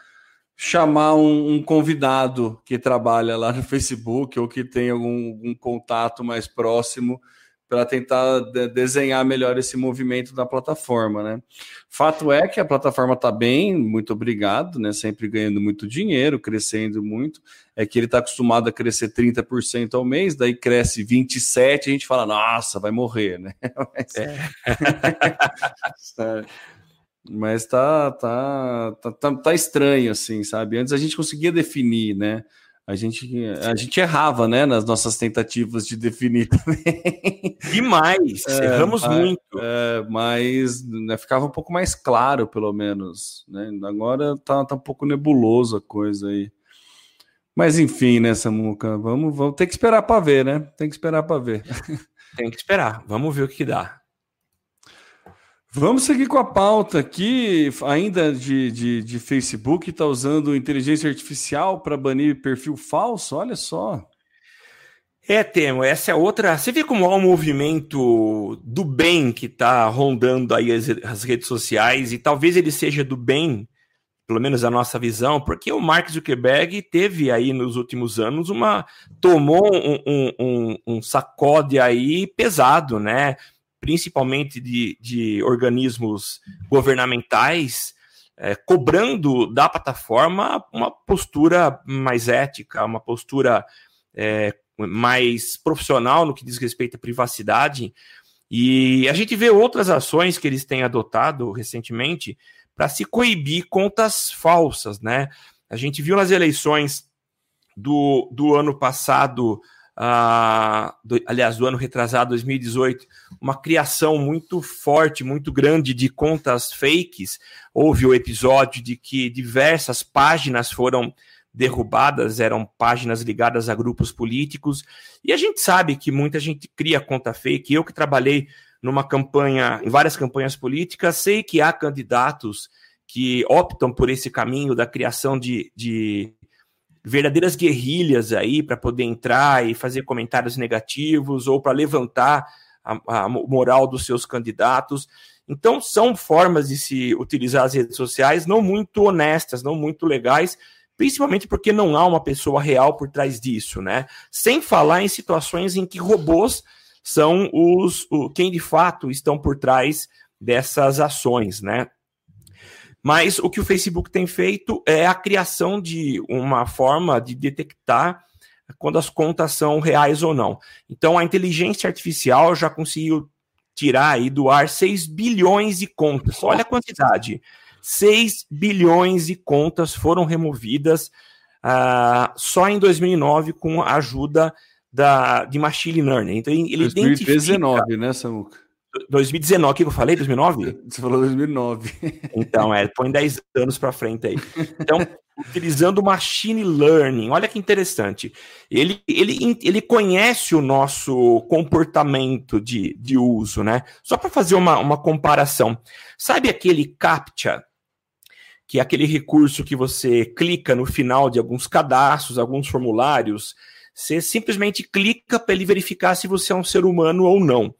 chamar um, um, convidado que trabalha lá no Facebook ou que tem algum, algum contato mais próximo para tentar de desenhar melhor esse movimento da plataforma, né? Fato é que a plataforma está bem, muito obrigado, né? Sempre ganhando muito dinheiro, crescendo muito. É que ele está acostumado a crescer 30% ao mês, daí cresce 27%, a gente fala, nossa, vai morrer, né? Mas, é. Mas tá, tá, tá, tá, tá estranho, assim, sabe? Antes a gente conseguia definir, né? A gente, a gente errava, né, nas nossas tentativas de definir também. Demais, é, erramos mas, muito. É, mas né, ficava um pouco mais claro, pelo menos. Né? Agora tá, tá um pouco nebuloso a coisa aí. Mas enfim, né, Samuca, vamos, vamos ter que esperar para ver, né? Tem que esperar para ver. Tem que esperar, vamos ver o que dá. Vamos seguir com a pauta aqui, ainda de, de, de Facebook, está usando inteligência artificial para banir perfil falso, olha só. É, Temo, essa é outra. Você vê como há um movimento do bem que está rondando aí as, as, redes sociais, e talvez ele seja do bem, pelo menos a nossa visão, porque o Mark Zuckerberg teve aí nos últimos anos uma. tomou um, um, um, um sacode aí pesado, né? Principalmente de, de organismos governamentais, é, cobrando da plataforma uma postura mais ética, uma postura é, mais profissional no que diz respeito à privacidade. E a gente vê outras ações que eles têm adotado recentemente para se coibir contas falsas, né? A gente viu nas eleições do, do ano passado uh, do, aliás, do ano retrasado, 2018, uma criação muito forte, muito grande de contas fakes. Houve o episódio de que diversas páginas foram derrubadas, eram páginas ligadas a grupos políticos. E a gente sabe que muita gente cria conta fake. Eu que trabalhei numa campanha, em várias campanhas políticas, sei que há candidatos que optam por esse caminho da criação de, de verdadeiras guerrilhas aí para poder entrar e fazer comentários negativos ou para levantar a, a, moral dos seus candidatos. Então, são formas de se utilizar as redes sociais não muito honestas, não muito legais, principalmente porque não há uma pessoa real por trás disso, né? Sem falar em situações em que robôs são os o, quem de fato estão por trás dessas ações, né? Mas o que o Facebook tem feito é a criação de uma forma de detectar quando as contas são reais ou não. Então a inteligência artificial já conseguiu tirar aí do ar 6 bilhões de contas. Olha a quantidade. 6 bilhões de contas foram removidas uh, só em 2009 com a ajuda da, de machine learning. Então ele 2019, identifica... né, Samuca? 2019, o que eu falei? 2009? Você falou 2009. Então, é, põe 10 anos para frente aí. Então, utilizando machine learning, olha que interessante. Ele, ele, ele conhece o nosso comportamento de, de uso, né? Só para fazer uma, uma comparação. Sabe aquele CAPTCHA? Que é aquele recurso que você clica no final de alguns cadastros, alguns formulários. Você simplesmente clica para ele verificar se você é um ser humano ou não.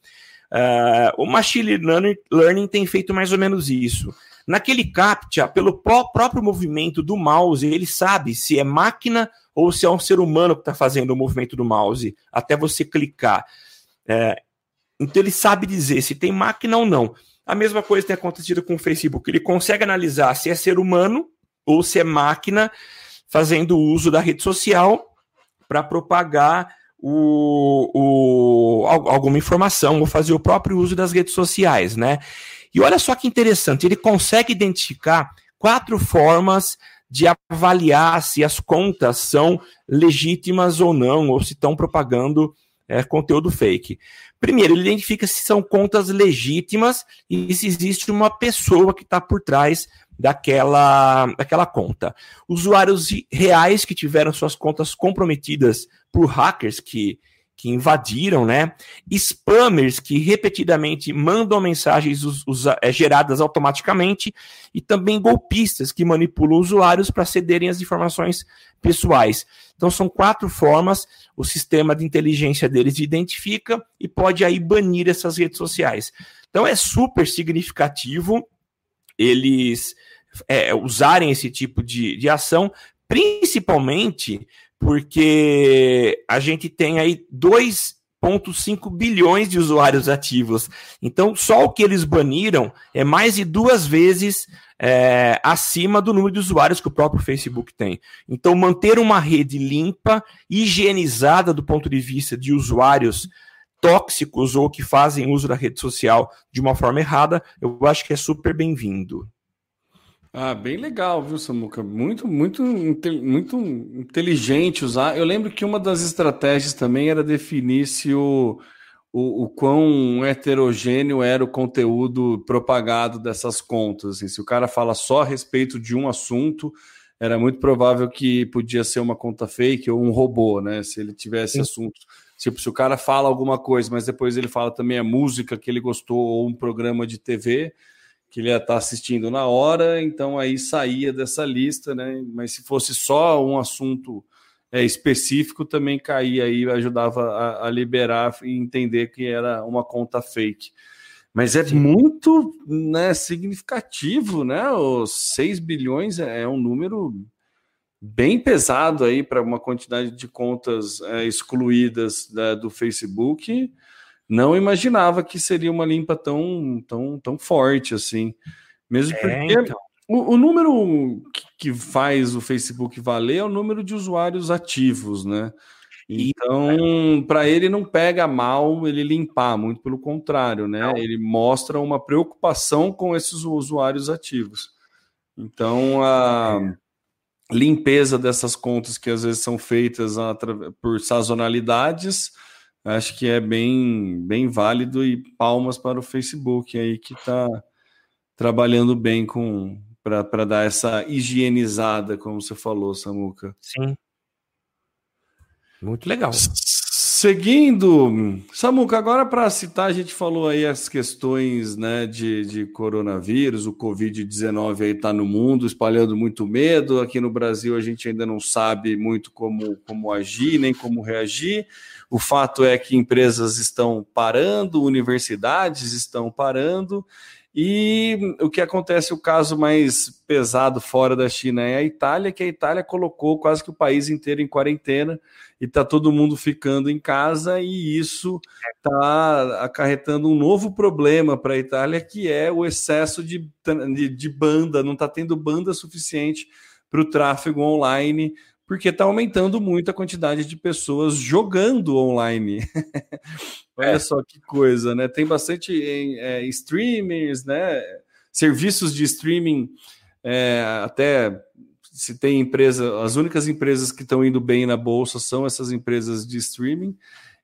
Uh, o Machine learning, tem feito mais ou menos isso. Naquele CAPTCHA, pelo próprio movimento do mouse, ele sabe se é máquina ou se é um ser humano que está fazendo o movimento do mouse, até você clicar. É, então ele sabe dizer se tem máquina ou não. A mesma coisa tem acontecido com o Facebook. Ele consegue analisar se é ser humano ou se é máquina fazendo uso da rede social para propagar o, o, alguma informação ou fazer o próprio uso das redes sociais, né? E olha só que interessante, ele consegue identificar quatro formas de avaliar se as contas são legítimas ou não, ou se estão propagando é, conteúdo fake. Primeiro, ele identifica se são contas legítimas e se existe uma pessoa que está por trás daquela, daquela conta. Usuários reais que tiveram suas contas comprometidas por hackers que que invadiram, né? Spammers que repetidamente mandam mensagens é, geradas automaticamente e também golpistas que manipulam usuários para cederem as informações pessoais. Então são quatro formas o sistema de inteligência deles identifica e pode aí banir essas redes sociais. Então é super significativo eles é, usarem esse tipo de, de ação, principalmente porque a gente tem aí 2,5 bilhões de usuários ativos. Então, só o que eles baniram é mais de duas vezes é, acima do número de usuários que o próprio Facebook tem. Então, manter uma rede limpa, higienizada do ponto de vista de usuários tóxicos ou que fazem uso da rede social de uma forma errada, eu acho que é super bem-vindo. Ah, bem legal, viu, Samuca? Muito, muito, muito inteligente usar. Eu lembro que uma das estratégias também era definir se o, o, o quão heterogêneo era o conteúdo propagado dessas contas. Assim, se o cara fala só a respeito de um assunto, era muito provável que podia ser uma conta fake ou um robô, né? Se ele tivesse assuntos. Tipo, se o cara fala alguma coisa, mas depois ele fala também a música que ele gostou ou um programa de TV que ele ia estar assistindo na hora, então aí saía dessa lista, né? Mas se fosse só um assunto é, específico, também caía aí, ajudava a, a, liberar e entender que era uma conta fake. Mas é Sim. muito né, significativo, né? Os 6 bilhões é, é um número bem pesado aí para uma quantidade de contas é, excluídas né, do Facebook não imaginava que seria uma limpa tão, tão, tão forte assim. Mesmo é, porque então. o, o, número que, faz o Facebook valer é o número de usuários ativos, né? Então, para ele não pega mal ele limpar, muito pelo contrário, né? Não. Ele mostra uma preocupação com esses usuários ativos. Então, a é. limpeza dessas contas que às vezes são feitas por sazonalidades acho que é bem, bem válido e palmas para o Facebook aí que está trabalhando bem com para dar essa higienizada, como você falou, Samuca. Sim. Muito legal. Seguindo, Samuca, agora para citar, a gente falou aí as questões né, de, de coronavírus, o Covid-19 aí está no mundo, espalhando muito medo. Aqui no Brasil a gente ainda não sabe muito como, como agir, nem como reagir. O fato é que empresas estão parando, universidades estão parando, e o que acontece, o caso mais pesado fora da China é a Itália, que a Itália colocou quase que o país inteiro em quarentena e está todo mundo ficando em casa, e isso está acarretando um novo problema para a Itália, que é o excesso de, de, de banda, não está tendo banda suficiente para o tráfego online porque está aumentando muito a quantidade de pessoas jogando online. Olha é. só que coisa, né? Tem bastante é, streamers, né? Serviços de streaming, é, até se tem empresa, as únicas empresas que estão indo bem na bolsa são essas empresas de streaming.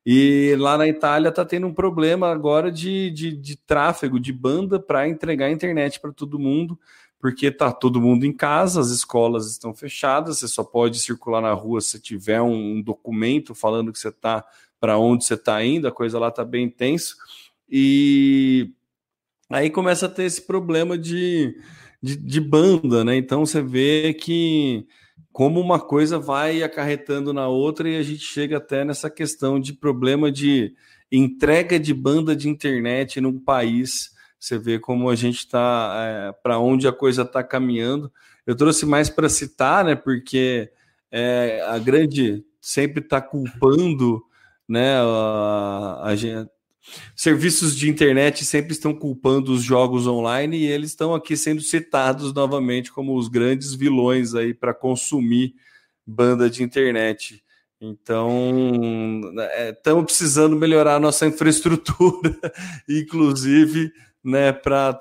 E lá na Itália está tendo um problema agora de, de, de tráfego de banda para entregar a internet para todo mundo porque está todo mundo em casa, as escolas estão fechadas, você só pode circular na rua se tiver um documento falando que você está para onde você está indo, a coisa lá está bem tenso. E aí começa a ter esse problema de, de, de, banda, né? Então você vê que como uma coisa vai acarretando na outra e a gente chega até nessa questão de problema de entrega de banda de internet num país você vê como a gente está, é, para onde a coisa está caminhando. Eu trouxe mais para citar, né, porque é, a grande sempre está culpando, né, a, a gente, serviços de internet sempre estão culpando os jogos online e eles estão aqui sendo citados novamente como os grandes vilões aí para consumir banda de internet. Então, estamos é, precisando melhorar nossa infraestrutura, inclusive né, para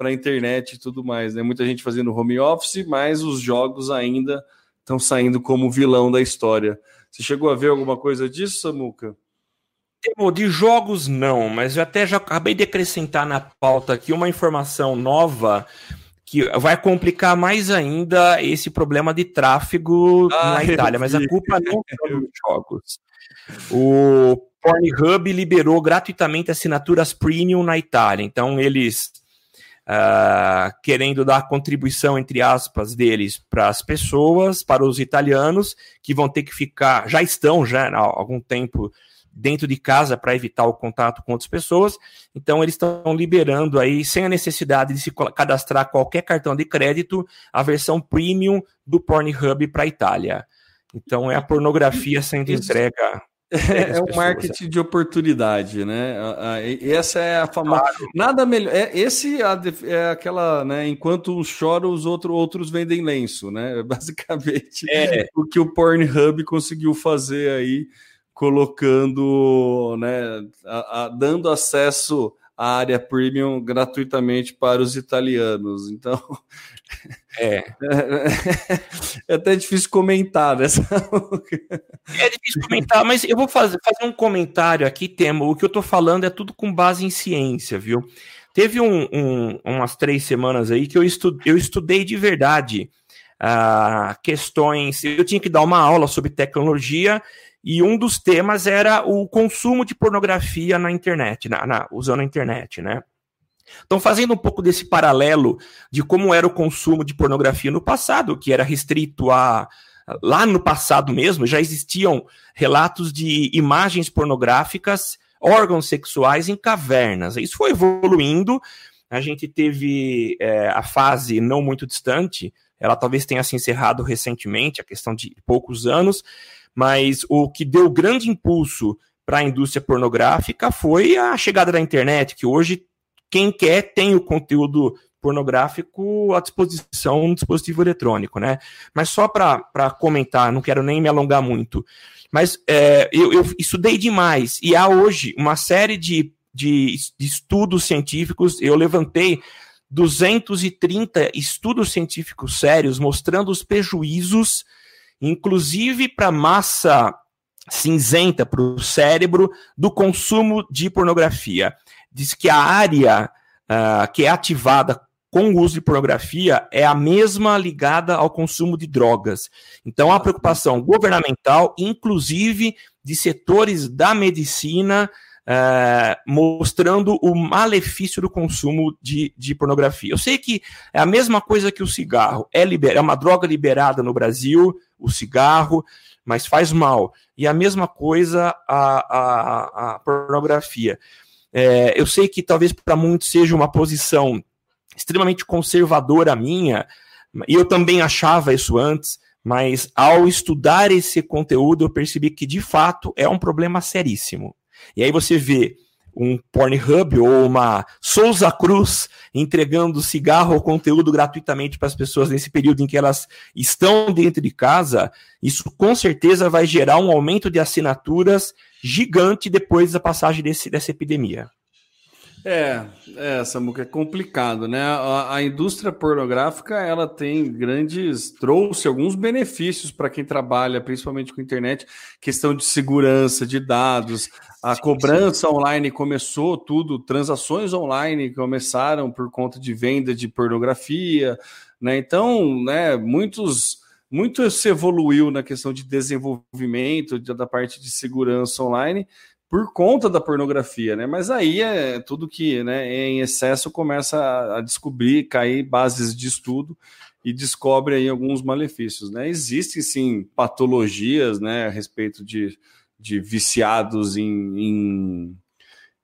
a internet e tudo mais. Né? Muita gente fazendo home office, mas os jogos ainda estão saindo como vilão da história. Você chegou a ver alguma coisa disso, Samuca? De jogos, não, mas eu até já acabei de acrescentar na pauta aqui uma informação nova que vai complicar mais ainda esse problema de tráfego ah, na Itália, mas a culpa não é dos jogos. O Pornhub liberou gratuitamente assinaturas premium na Itália, então eles uh, querendo dar contribuição entre aspas deles para as pessoas, para os italianos que vão ter que ficar, já estão já há algum tempo dentro de casa para evitar o contato com outras pessoas. Então, eles estão liberando aí, sem a necessidade de se cadastrar qualquer cartão de crédito, a versão premium do Pornhub para a Itália. Então, é a pornografia sendo entrega. É, é o marketing de oportunidade, né? Essa é a famosa. Claro. Nada melhor. É, esse é aquela, né? Enquanto uns choram, os outros, outros vendem lenço, né? Basicamente, é. o que o Pornhub conseguiu fazer aí colocando, né, a, a, dando acesso à área premium gratuitamente para os italianos. Então, é, é até difícil comentar dessa. é difícil comentar, mas eu vou fazer, fazer um comentário aqui, Temo. O que eu estou falando é tudo com base em ciência, viu? Teve um, um, umas três semanas aí que eu, estu, eu estudei de verdade uh, questões. Eu tinha que dar uma aula sobre tecnologia e um dos temas era o consumo de pornografia na internet, na, na, usando a internet, né? Então, fazendo um pouco desse paralelo de como era o consumo de pornografia no passado, que era restrito a. Lá no passado mesmo, já existiam relatos de imagens pornográficas, órgãos sexuais em cavernas. Isso foi evoluindo. A gente teve é, a fase não muito distante, ela talvez tenha se encerrado recentemente, a questão de poucos anos, mas o que deu grande impulso para a indústria pornográfica foi a chegada da internet, que hoje quem quer tem o conteúdo pornográfico à disposição no dispositivo eletrônico, né? Mas só para comentar, não quero nem me alongar muito, mas é, eu, eu, estudei demais e há hoje uma série de, de, de estudos científicos, eu levantei 230 estudos científicos sérios mostrando os prejuízos inclusive para massa cinzenta, para o cérebro, do consumo de pornografia. Diz que a área uh, que é ativada com o uso de pornografia é a mesma ligada ao consumo de drogas. Então, há preocupação governamental, inclusive de setores da medicina, é, mostrando o malefício do consumo de, de, pornografia. Eu sei que é a mesma coisa que o cigarro, é, liber, é uma droga liberada no Brasil, o cigarro, mas faz mal. E a mesma coisa a, a, a pornografia. É, eu sei que talvez para muitos seja uma posição extremamente conservadora minha, e eu também achava isso antes, mas ao estudar esse conteúdo eu percebi que de fato é um problema seríssimo. E aí você vê um Pornhub ou uma Souza Cruz entregando cigarro ou conteúdo gratuitamente para as pessoas nesse período em que elas estão dentro de casa, isso com certeza vai gerar um aumento de assinaturas gigante depois da passagem desse, dessa epidemia. É, é, Samuca, é complicado, né? A, a, indústria pornográfica, ela tem grandes, trouxe alguns benefícios para quem trabalha, principalmente com internet, questão de segurança de dados, a cobrança online começou tudo, transações online começaram por conta de venda de pornografia, né? Então, né, muitos muito se evoluiu na questão de desenvolvimento da parte de segurança online por conta da pornografia, né? Mas aí é tudo que, né, é em excesso começa a descobrir, cair bases de estudo e descobre aí alguns malefícios, né? Existem sim patologias, né, a respeito de, de viciados em, em,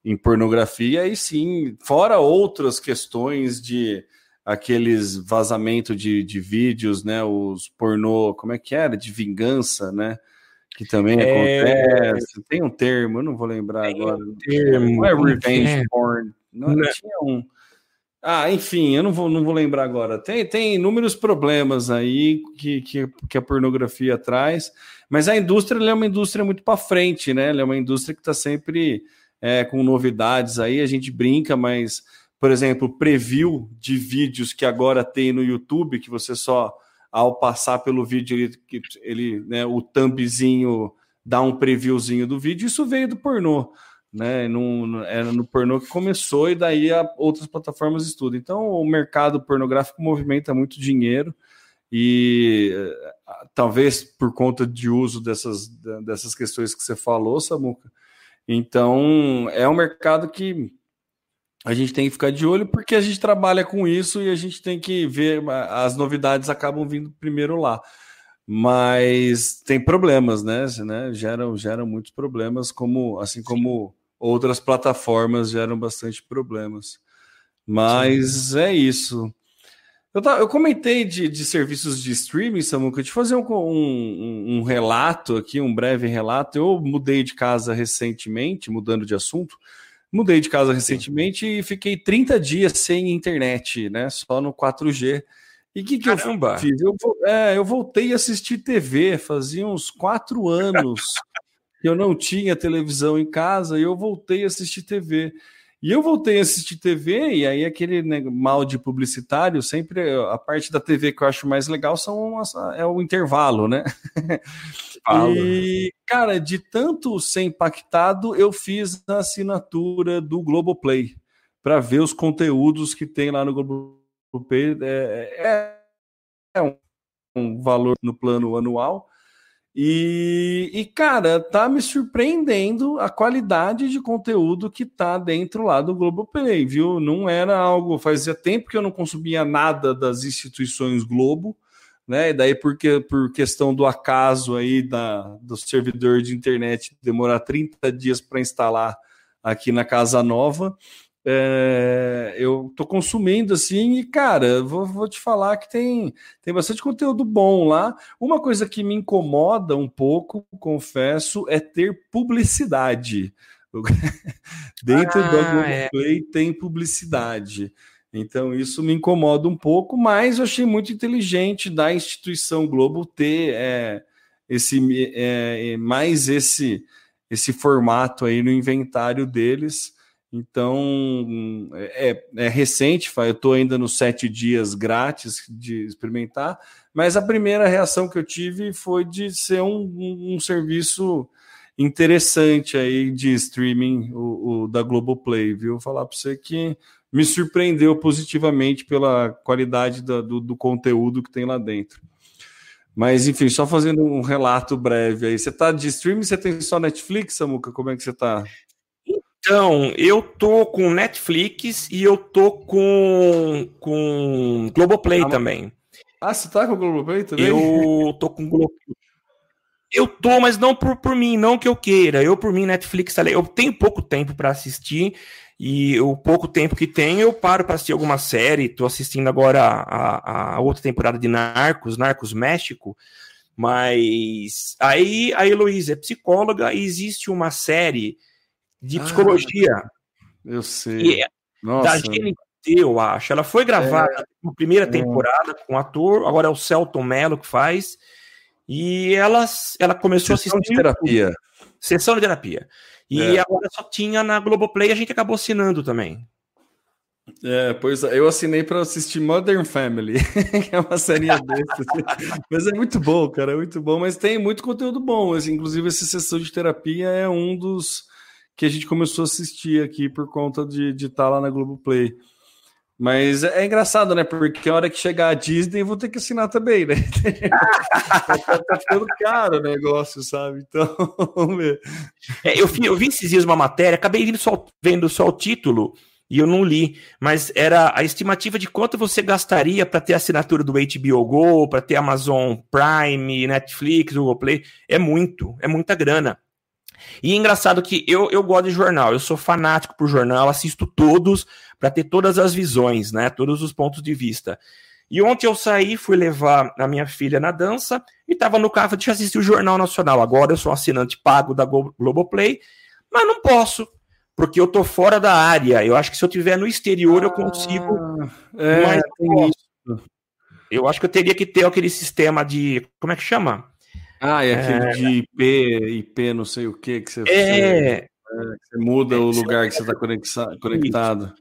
em pornografia e sim, fora outras questões de aqueles vazamento de, de vídeos, né, os pornô, como é que era, de vingança, né? Que também é... acontece. Tem um termo, eu não vou lembrar Tem agora. Um termo, não é revenge porn. Não, não, tinha um. Ah, enfim, eu não vou, não vou lembrar agora. Tem, tem inúmeros problemas aí que, que, que a pornografia traz, mas a indústria é uma indústria muito para frente, né? Ela é uma indústria que está sempre é, com novidades aí. A gente brinca, mas, por exemplo, preview de vídeos que agora tem no YouTube, que você só, ao passar pelo vídeo, ele, ele né, o thumbzinho dá um previewzinho do vídeo, isso veio do pornô né? No, era no pornô que começou e daí a outras plataformas estudam. Então o mercado pornográfico movimenta muito dinheiro e eh, talvez por conta de uso dessas, dessas questões que você falou, Samuca. Então é um mercado que a gente tem que ficar de olho porque a gente trabalha com isso e a gente tem que ver as novidades acabam vindo primeiro lá mas tem problemas, né? né? Geram, geram muitos problemas, como assim como outras plataformas geram bastante problemas. Mas Sim. é isso. Eu, eu comentei de, de, serviços de streaming, Samuca, de fazer um, um, um, relato aqui, um breve relato. Eu mudei de casa recentemente, mudando de assunto. Mudei de casa recentemente e fiquei 30 dias sem internet, né? Só no 4G. E o que, que eu fiz? Eu, é, eu voltei a assistir TV, fazia uns quatro anos eu não tinha televisão em casa e eu voltei a assistir TV. E eu voltei a assistir TV, e aí aquele né, mal de publicitário, sempre a parte da TV que eu acho mais legal são é o intervalo, né? e, cara, de tanto ser impactado, eu fiz a assinatura do Globoplay para ver os conteúdos que tem lá no Globoplay. É, é, é um valor no plano anual e, e, cara, tá me surpreendendo a qualidade de conteúdo que tá dentro lá do Globoplay, viu? Não era algo. Fazia tempo que eu não consumia nada das instituições Globo, né? E daí, porque, por questão do acaso aí da, do servidor de internet demorar 30 dias para instalar aqui na Casa Nova, é, eu tô consumindo assim, e cara, vou, vou, te falar que tem, tem bastante conteúdo bom lá. Uma coisa que me incomoda um pouco, confesso, é ter publicidade. Dentro ah, do Globoplay é. tem publicidade. Então, isso me incomoda um pouco, mas eu achei muito inteligente da instituição Globo ter é, esse é, mais esse, esse formato aí no inventário deles então, é, é recente, eu estou ainda nos sete dias grátis de experimentar, mas a primeira reação que eu tive foi de ser um, um, serviço interessante aí de streaming, o, o da Globoplay, viu? Falar para você que me surpreendeu positivamente pela qualidade da, do, do conteúdo que tem lá dentro. Mas, enfim, só fazendo um relato breve aí. Você está de streaming? Você tem só Netflix, Samuca? Como é que você está? Então, eu tô com Netflix e eu tô com, com Globoplay ah, também. Ah, você tá com o Globoplay também? Eu tô com Globoplay. Eu tô, mas não por, por mim, não que eu queira. Eu, por mim, Netflix, tá eu tenho pouco tempo para assistir e o pouco tempo que tenho, eu paro para assistir alguma série. Tô assistindo agora a, a, outra temporada de Narcos, Narcos México. Mas aí a Heloísa é psicóloga e existe uma série de ah, psicologia. Eu sei. É Nossa. Da GNT, eu acho. Ela foi gravada é. na primeira é. temporada com um ator, agora é o Celton Mello que faz. E ela, ela começou Sessão a assistir. de terapia. Sessão de terapia. E é. agora só tinha na Globoplay a gente acabou assinando também. É, pois eu assinei para assistir Modern Family, que é uma série dessas. mas é muito bom, cara, é muito bom. Mas tem muito conteúdo bom. Inclusive, essa sessão de terapia é um dos que a gente começou a assistir aqui por conta de estar tá lá na Globoplay. Mas é, é, engraçado, né? Porque a hora que chegar a Disney, vou ter que assinar também, né? tá ficando caro o negócio, sabe? Então, vamos ver. É, eu, vi, eu vi esses dias uma matéria, acabei vendo só, vendo só o título e eu não li, mas era a estimativa de quanto você gastaria para ter a assinatura do HBO Go, para ter Amazon Prime, Netflix, Google Play. É muito, é muita grana. E é engraçado que eu, eu gosto de jornal, eu sou fanático por jornal, assisto todos para ter todas as visões, né? Todos os pontos de vista. E ontem eu saí, fui levar a minha filha na dança e estava no carro, deixa eu assistir o Jornal Nacional. Agora eu sou assinante pago da Globoplay, mas não posso, porque eu tô fora da área. Eu acho que se eu tiver no exterior, ah, eu consigo. É, mas, eu acho que eu teria que ter aquele sistema de. Como é que chama? Ah, é aquele é... de IP, IP não sei o que que você, é... você, muda é, o lugar que você está conectado.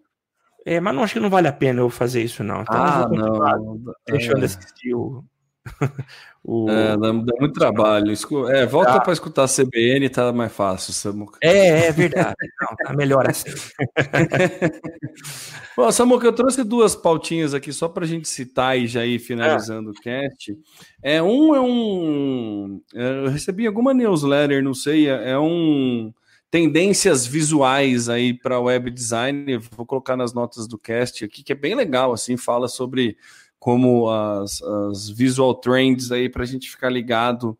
É, mas não acho que não vale a pena eu fazer isso, não. Então, ah, não. Deixando é. assistir o, o... É, dá, dá, muito trabalho. É, volta ah. para escutar a CBN, tá mais fácil, Samuca. É, é verdade. Não, tá melhor assim. Bom, Samuca, eu trouxe duas pautinhas aqui só para a gente citar e já ir finalizando é. o cast. É, um é um. É, eu recebi alguma newsletter, não sei, é, é um tendências visuais aí para web design. Vou colocar nas notas do cast aqui, que é bem legal, assim, fala sobre como as, as visual trends aí para a gente ficar ligado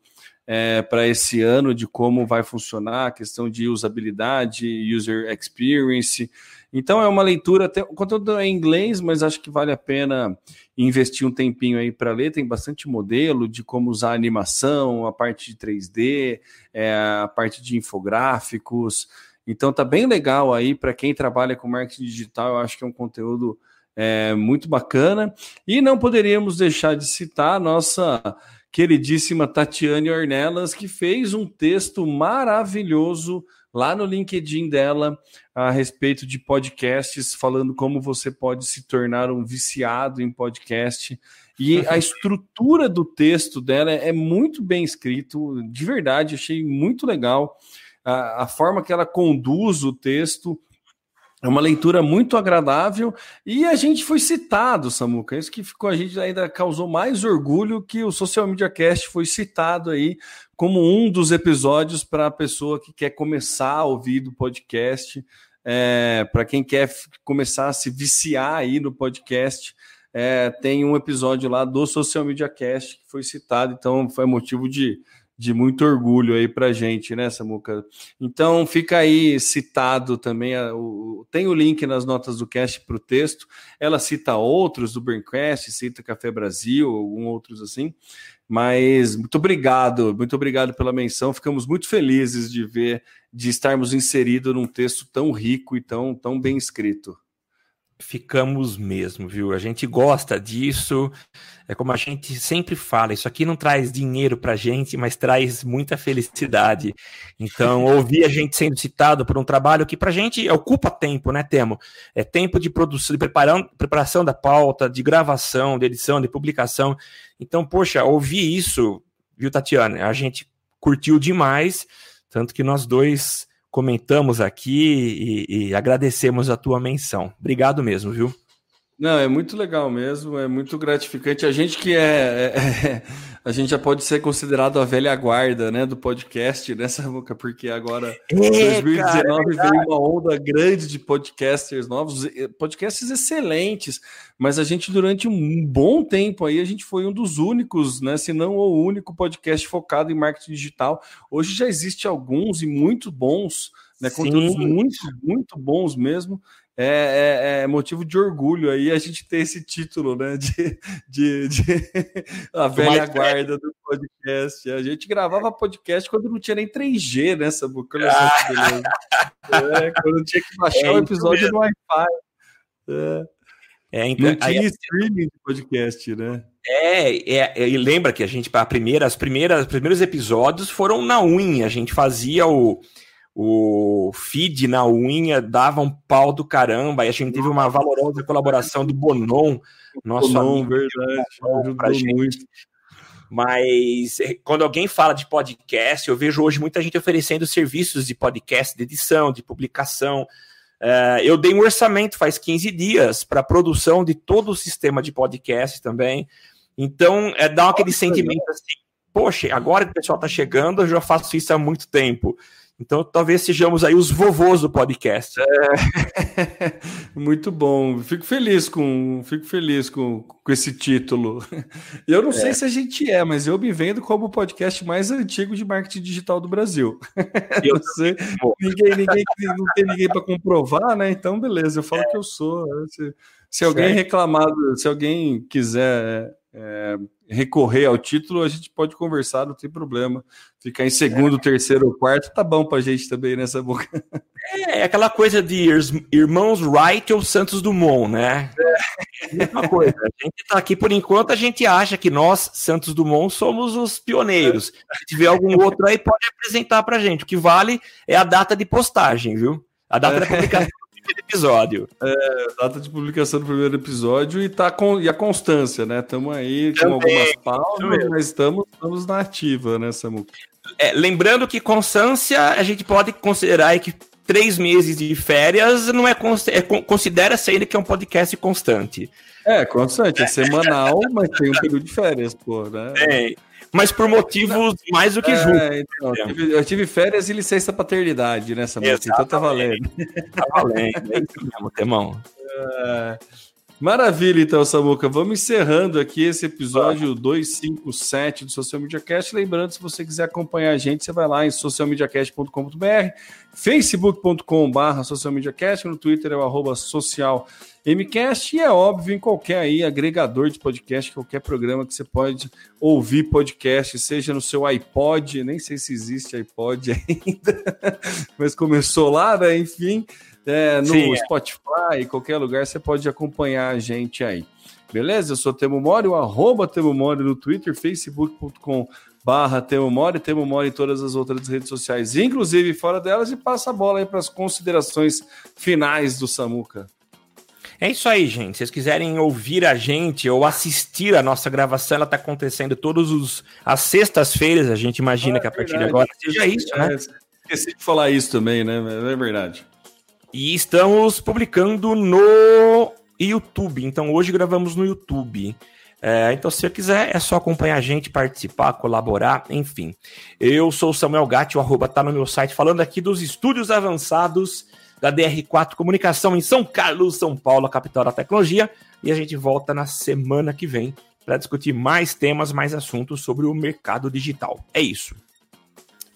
é, para esse ano de como vai funcionar a questão de usabilidade, user experience. Então é uma leitura, até, o conteúdo é em inglês, mas acho que vale a pena investir um tempinho aí para ler. Tem bastante modelo de como usar a animação, a parte de 3D, é, a parte de infográficos. Então tá bem legal aí para quem trabalha com marketing digital. Eu acho que é um conteúdo é, muito bacana. E não poderíamos deixar de citar a nossa queridíssima Tatiane Ornelas, que fez um texto maravilhoso lá no LinkedIn dela a respeito de podcasts, falando como você pode se tornar um viciado em podcast. E a estrutura do texto dela é muito bem escrito, de verdade, achei muito legal a, a forma que ela conduz o texto. É uma leitura muito agradável e a gente foi citado, Samuca. Isso que ficou, a gente ainda causou mais orgulho que o Social Media Cast foi citado aí como um dos episódios para a pessoa que quer começar a ouvir do podcast, é, para quem quer começar a se viciar aí no podcast. É, tem um episódio lá do Social Media Cast que foi citado, então foi motivo de de muito orgulho aí para gente, né, Samuca? Então fica aí citado também, tem o link nas notas do cast para o texto. Ela cita outros do Braincast, cita Café Brasil, alguns outros assim. Mas muito obrigado, muito obrigado pela menção. Ficamos muito felizes de ver, de estarmos inseridos num texto tão rico e tão, tão bem escrito ficamos mesmo, viu? A gente gosta disso. É como a gente sempre fala, isso aqui não traz dinheiro pra gente, mas traz muita felicidade. Então, ouvir a gente sendo citado por um trabalho que pra gente ocupa tempo, né, Temo? É tempo de produção, de preparação, preparação da pauta, de gravação, de edição, de publicação. Então, poxa, ouvir isso, viu, Tatiana? A gente curtiu demais, tanto que nós dois comentamos aqui e, e agradecemos a tua menção. Obrigado mesmo, viu? Não, é muito legal mesmo, é muito gratificante. A gente que é, é, é, a gente já pode ser considerado a velha guarda, né, do podcast nessa época, porque agora em 2019 cara, é veio uma onda grande de podcasters novos, podcasts excelentes, mas a gente durante um bom tempo aí a gente foi um dos únicos, né, se não o único podcast focado em marketing digital. Hoje já existe alguns e muito bons, né, conteúdos muito muito bons mesmo é, é, é, motivo de orgulho aí a gente ter esse título, né? De, de, de a velha guarda do podcast. A gente gravava podcast quando não tinha nem 3G, né, que beleza. É, quando tinha que baixar é, o episódio no Wi-Fi. É. É, então, não tinha aí, streaming de podcast, né? É, é, e lembra que a gente, a primeira, as primeiras, os primeiros episódios foram na unha, a gente fazia o o feed na unha dava um pau do caramba, e a gente teve uma valorosa colaboração do Bonon, nosso Bonon, amigo, verdade, ajudou gente. muito. Mas é, quando alguém fala de podcast, eu vejo hoje muita gente oferecendo serviços de podcast, de edição, de publicação. Uh, eu dei um orçamento faz 15 dias para a produção de todo o sistema de podcast também. Então, é, dá aquele sentimento assim, poxa, agora o pessoal está chegando, eu já faço isso há muito tempo. Então, talvez sejamos aí os vovôs do podcast. É, muito bom. Fico feliz com, fico feliz com, com esse título. Eu não é. sei se a gente é, mas eu me vendo como o podcast mais antigo de marketing digital do Brasil. Eu não sei. ninguém, ninguém, não tem ninguém para comprovar, né? Então, beleza. Eu falo é. que eu sou. Se, se alguém reclamar, se alguém quiser é, recorrer ao título, a gente pode conversar, não tem problema. Ficar em segundo, terceiro ou quarto, tá bom pra gente também nessa boca. É, é aquela coisa de irmãos Wright ou Santos Dumont, né? É. Mesma coisa. A gente tá aqui por enquanto, a gente acha que nós, Santos Dumont, somos os pioneiros. Se tiver algum outro aí, pode apresentar pra gente. O que vale é a data de postagem, viu? A data é. da publicação episódio. É, data de publicação do primeiro episódio e, tá com, e a constância, né? Estamos aí com algumas pausas, mas estamos, estamos na ativa, né, Samu? É, lembrando que constância a gente pode considerar que três meses de férias não é, é considera-se ainda que é um podcast constante. É, constante, é semanal, mas tem um período de férias, pô, né? É mas por motivos mais do que justos. É, então, eu, tive, eu, tive, férias e licença paternidade nessa noite, então tá valendo. Tá valendo, é isso mesmo, Temão. É... Maravilha, então, Samuca. Vamos encerrando aqui esse episódio 257 do Social Media Cast. Lembrando, se você quiser acompanhar a gente, você vai lá em socialmediacast.com.br, facebook.com.br socialmediacast, no Twitter é o arroba social MCast e é óbvio em qualquer aí agregador de podcast, qualquer programa que você pode ouvir podcast, seja no seu iPod, nem sei se existe iPod ainda, mas começou lá, né? Enfim, é, no Sim, é. Spotify, qualquer lugar você pode acompanhar a gente aí. Beleza? Eu sou Temo Mori, o arroba Temo Mori no Twitter, facebook.com barra Temo Mori, Temo Mori em todas as outras redes sociais, inclusive fora delas, e passa a bola aí para as considerações finais do Samuca. É isso aí, gente. Se vocês quiserem ouvir a gente ou assistir a nossa gravação, ela está acontecendo todas as sextas-feiras. A gente imagina ah, que a partir verdade. de agora seja isso, né? É, esqueci de falar isso também, né? É verdade. E estamos publicando no YouTube. Então hoje gravamos no YouTube. É, então, se você quiser, é só acompanhar a gente, participar, colaborar, enfim. Eu sou o Samuel Gatti, o arroba tá no meu site, falando aqui dos estúdios avançados da DR4 Comunicação em São Carlos, São Paulo, a capital da tecnologia. E a gente volta na semana que vem para discutir mais temas, mais assuntos sobre o mercado digital. É isso.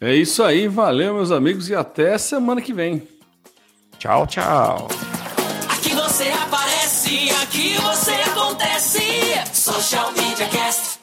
É isso aí, valeu, meus amigos, e até semana que vem. Tchau, tchau. Aqui você aparece, aqui você acontece. Social Media Cast.